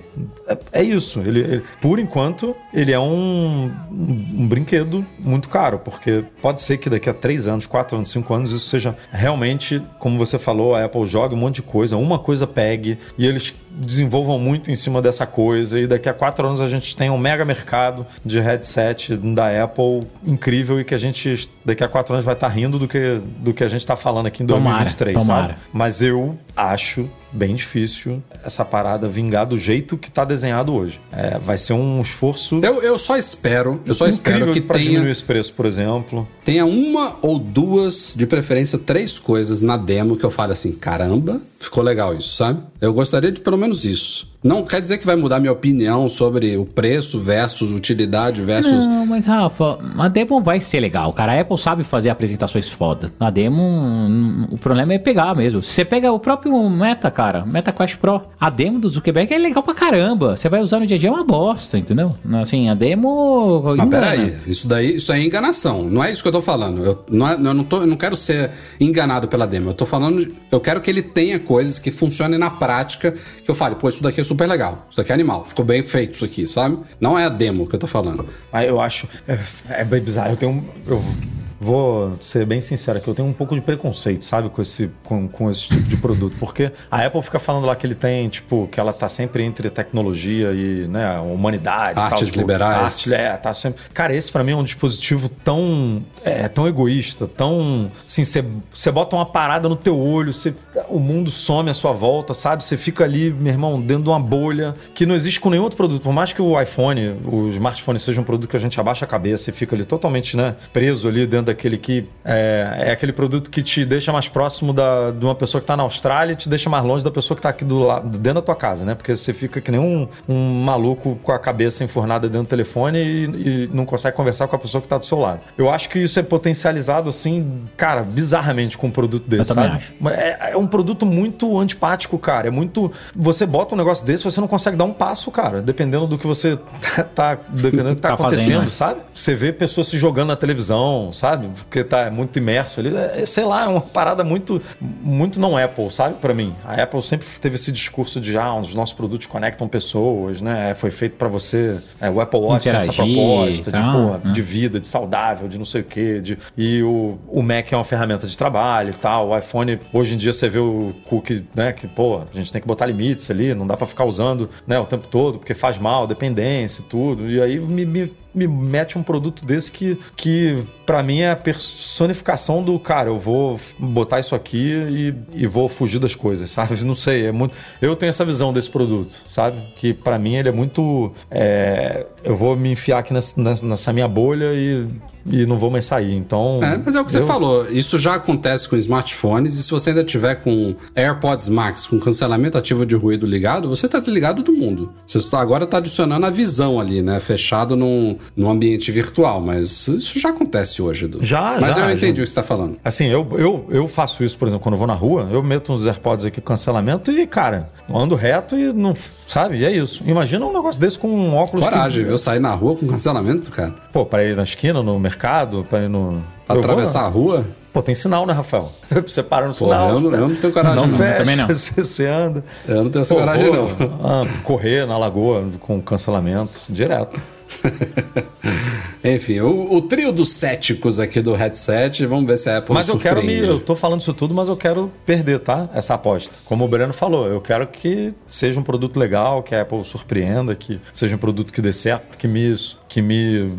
É, é isso, ele, ele- por enquanto, ele é um, um, um brinquedo muito caro, porque pode ser que daqui a 3 anos, 4 anos, 5 anos, isso seja realmente, como você falou, a Apple joga um monte de coisa, uma coisa pegue e eles desenvolvam muito em cima dessa coisa e daqui a quatro anos a gente tem um mega mercado de headset da Apple incrível e que a gente daqui a quatro anos vai estar rindo do que, do que a gente está falando aqui em Tomara, 2023, tomara. sabe? Mas eu acho bem difícil essa parada vingar do jeito que está desenhado hoje. É, vai ser um esforço Eu, eu só espero, eu só espero incrível que para tenha, diminuir esse preço, por exemplo. tenha uma ou duas, de preferência três coisas na demo que eu fale assim, caramba, ficou legal isso, sabe? Eu gostaria de pelo menos isso. Não quer dizer que vai mudar minha opinião sobre o preço versus utilidade versus... Não, mas Rafa, a demo vai ser legal, cara. A Apple sabe fazer apresentações foda. Na demo, hum, o problema é pegar mesmo. Você pega o próprio Meta, cara, Meta Quest Pro, a demo do Zuckerberg é legal pra caramba. Você vai usar no dia a dia é uma bosta, entendeu? Assim, a demo. Mas engana. peraí, isso daí isso aí é enganação. Não é isso que eu tô falando. Eu não, é- eu não, tô, eu não quero ser enganado pela demo. Eu tô falando. eu quero que ele tenha coisas que funcionem na prática. Que eu fale, pô, isso daqui é super legal. Isso daqui é animal. Ficou bem feito isso aqui, sabe? Não é a demo que eu tô falando. Aí eu acho. É, é bem bizarro. Eu tenho. Eu vou ser bem sincero aqui. Eu tenho um pouco de preconceito, sabe, com esse, com, com esse tipo de produto. Porque a Apple fica falando lá que ele tem, tipo, que ela tá sempre entre tecnologia e, né, humanidade. Artes tal, tipo, liberais. arte- é, tá sempre. Cara, esse pra mim é um dispositivo tão. É, tão egoísta, tão. Assim, você bota uma parada no teu olho, cê, o mundo some à sua volta, sabe? Você fica ali, meu irmão, dentro de uma bolha que não existe com nenhum outro produto. Por mais que o iPhone, o smartphone seja um produto que a gente abaixa a cabeça e fica ali totalmente, né, preso ali dentro aquele que é, é aquele produto que te deixa mais próximo da, de uma pessoa que está na Austrália e te deixa mais longe da pessoa que está aqui do lado, dentro da tua casa, né? Porque você fica que nem um, um maluco com a cabeça enfurnada dentro do telefone e, e não consegue conversar com a pessoa que está do seu lado. Eu acho que isso é potencializado, assim, cara, bizarramente com um produto desse, também sabe? acho. É, é um produto muito antipático, cara. É muito. Você bota um negócio desse, você não consegue dar um passo, cara. Dependendo do que você *laughs* tá. Dependendo do que tá, Tá fazendo, acontecendo, né? sabe? Você vê pessoas se jogando na televisão, sabe? Porque tá muito imerso ali. É, sei lá, é uma parada muito. Muito não Apple, sabe? Pra mim. A Apple sempre teve esse discurso de ah, os nossos produtos conectam pessoas, né? Foi feito pra você. é, o Apple Watch tem essa Interagir proposta e de, porra, né? de vida, de saudável, de não sei o quê. De, e o, o Mac é uma ferramenta de trabalho e tal. O iPhone, hoje em dia, você vê o cookie, né? Que, pô, a gente tem que botar limites ali, não dá pra ficar usando né, o tempo todo, porque faz mal, dependência e tudo. E aí me, me, me mete um produto desse que, que para mim é a personificação do cara, eu vou botar isso aqui e, e vou fugir das coisas, sabe? Não sei, é muito. Eu tenho essa visão desse produto, sabe? Que pra mim ele é muito. é, eu vou me enfiar aqui nessa- nessa minha bolha e, e não vou mais sair. Então. É, mas é o que você eu- falou. Isso já acontece com smartphones. E se você ainda tiver com AirPods Max com cancelamento ativo de ruído ligado, você tá desligado do mundo. Você agora tá adicionando a visão ali, né? Fechado num, num ambiente virtual. Mas isso já acontece hoje, Edu. Já, Mas já, eu entendi já. o que você tá falando. Assim, eu, eu, eu faço isso, por exemplo, quando eu vou na rua, eu meto uns AirPods aqui com cancelamento e, cara, eu ando reto e não. Sabe? E é isso. Imagina um negócio desse com um óculos. Coragem, que, viu? Sair na rua com cancelamento, cara. Pô, pra ir na esquina, no mercado, pra ir no. Pra Eu vou- atravessar a rua. Pô, tem sinal, né, Rafael? *laughs* Você para no Pô, sinal. eu não- eu não tenho coragem, não. fecha, Também não. *laughs* Você, você anda. Eu não tenho essa Pô, coragem, vou, não. ah, correr na lagoa com cancelamento, direto. *laughs* *laughs* Enfim, o, o trio dos céticos aqui do headset. Vamos ver se a Apple Mas eu quero me. surpreende. Eu tô falando isso tudo, mas eu quero perder, tá? Essa aposta. Como o Breno falou, eu quero que seja um produto legal, que a Apple surpreenda, que seja um produto que dê certo, que me. Que me,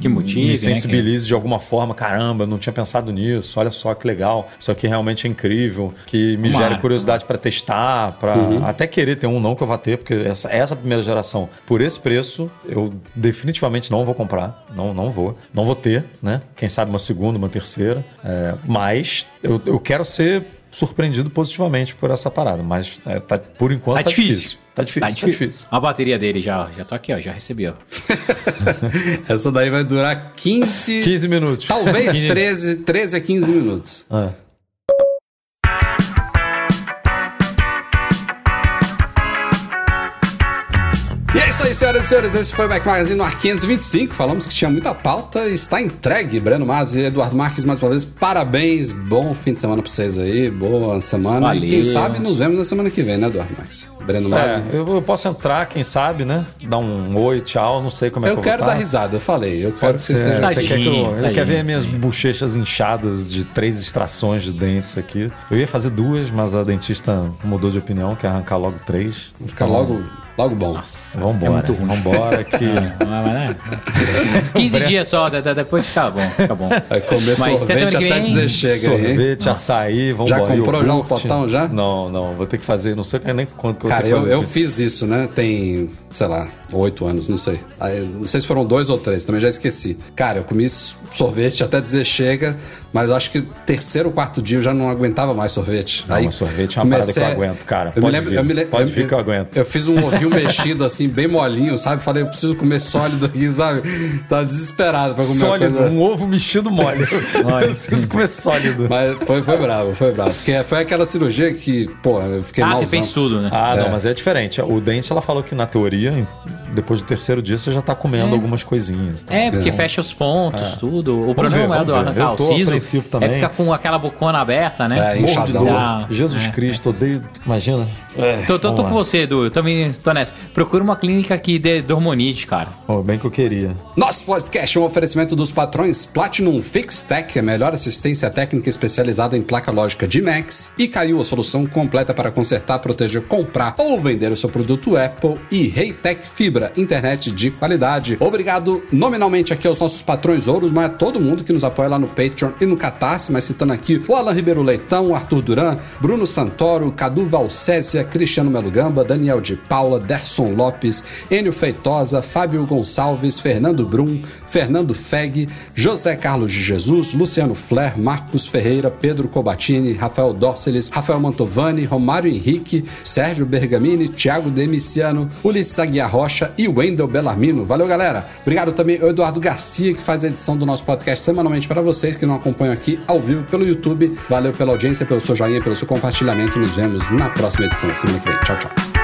Que motive, me né, sensibilize de alguma forma. Caramba, eu não tinha pensado nisso. Olha só que legal. Isso aqui realmente é incrível. Que me gere curiosidade para testar, para Uhum. até querer ter um, não que eu vá ter, porque essa, essa primeira geração, por esse preço, eu definitivamente não vou comprar. Não, não vou. Não vou ter, né? Quem sabe uma segunda, uma terceira. É, mas eu, eu quero ser surpreendido positivamente por essa parada. Mas é, tá- por enquanto Tá tá, difícil. difícil. Tá difícil. Tá difícil. A bateria dele já, já tô aqui, ó. Já recebi, ó. *laughs* Essa daí vai durar 15. 15 minutos. Talvez 13, 13 a 15 minutos. Ah. E é isso aí, senhoras e senhores. Esse foi o Mac Magazine no ar 525. Falamos que tinha muita pauta. Está entregue. Breno Masi e Eduardo Marques, mais uma vez, parabéns. Bom fim de semana pra vocês aí. Boa semana. E quem Valeu. sabe nos vemos na semana que vem, né, Eduardo Marques? Breno Masi. É, eu, posso entrar, quem sabe, né? Dar um oi, tchau, não sei como é eu que eu quero vou dar tá. risada, eu falei. Eu quero Pode que vocês estejam Você quer que eu, ele quer ver minhas bochechas inchadas de três extrações de dentes aqui. Eu ia fazer duas, mas a dentista mudou de opinião, quer arrancar logo três. Ficar logo, logo bom. Vambora. É muito ruim. Vambora que... *laughs* Né? 15 *laughs* dias só, de- de- depois fica bom, fica bom. Vai comer Mas sorvete até dizer chega aí, hein? Sorvete, açaí, vambora. Já comprou já o iogurte. potão já? Não, não. Vou ter que fazer, não sei nem quanto que eu Cara, eu, eu fiz isso, né? Tem, sei lá, oito anos, não sei. Aí, Não sei se foram dois ou três, também já esqueci. Cara, eu comi sorvete até dizer chega, mas eu acho que terceiro ou quarto dia eu já não aguentava mais sorvete. Não, mas sorvete é uma parada que eu aguento, cara. Eu me Pode lembro, vir. eu me le- Pode eu- vir que eu aguento. Eu fiz um ovinho mexido assim, bem molinho, sabe? Falei, eu preciso comer sólido aqui, sabe? Tava desesperado pra comer Sólido, coisa. um ovo mexido mole. *laughs* Eu preciso comer sólido. Mas foi, foi bravo, foi bravo. Porque foi aquela cirurgia que, pô, eu fiquei Ah, malzão. você fez tudo, né? Ah, É. não, mas é diferente. O dente, ela falou que na teoria, depois do terceiro dia, você já tá comendo algumas coisinhas. tá? É, porque fecha os pontos, tudo. O problema ver, é do arrancar o siso. apreensivo também. É ficar com aquela bocona aberta, né? É, dor. Ah, Jesus é, Cristo, odeio. Imagina. Tô, tô, tô com você, Edu. Eu também tô nessa. Procura uma clínica que dê dormonite, cara. Oh, bem que eu queria. Nosso podcast é um oferecimento dos patrões Platinum Fix Tech, a melhor assistência técnica especializada em placa lógica de Macs, e caiu a solução completa para consertar, proteger, comprar ou vender o seu produto Apple, e Reitec fibra, internet de qualidade. Obrigado nominalmente aqui aos nossos patrões ouros, mas a todo mundo que nos apoia lá no Patreon e no Catarse, mas citando aqui o Alan Ribeiro Leitão, Arthur Duran, Bruno Santoro, Cadu Valcésia, Cristiano Melugamba, Daniel de Paula, Derson Lopes, Enio Feitosa, Fábio Gonçalves, Fernando Brum, Fernando Feg, José Carlos de Jesus, Luciano Flair, Marcos Ferreira, Pedro Cobatini, Rafael Dorceles, Rafael Mantovani, Romário Henrique, Sérgio Bergamini, Thiago Demiciano, Ulisses Aguiar Rocha e Wendel Bellarmino. Valeu, galera! Obrigado também ao Eduardo Garcia, que faz a edição do nosso podcast semanalmente para vocês que não acompanham aqui ao vivo pelo YouTube. Valeu pela audiência, pelo seu joinha, pelo seu compartilhamento. Nos vemos na próxima edição, semana que vem. Tchau, tchau.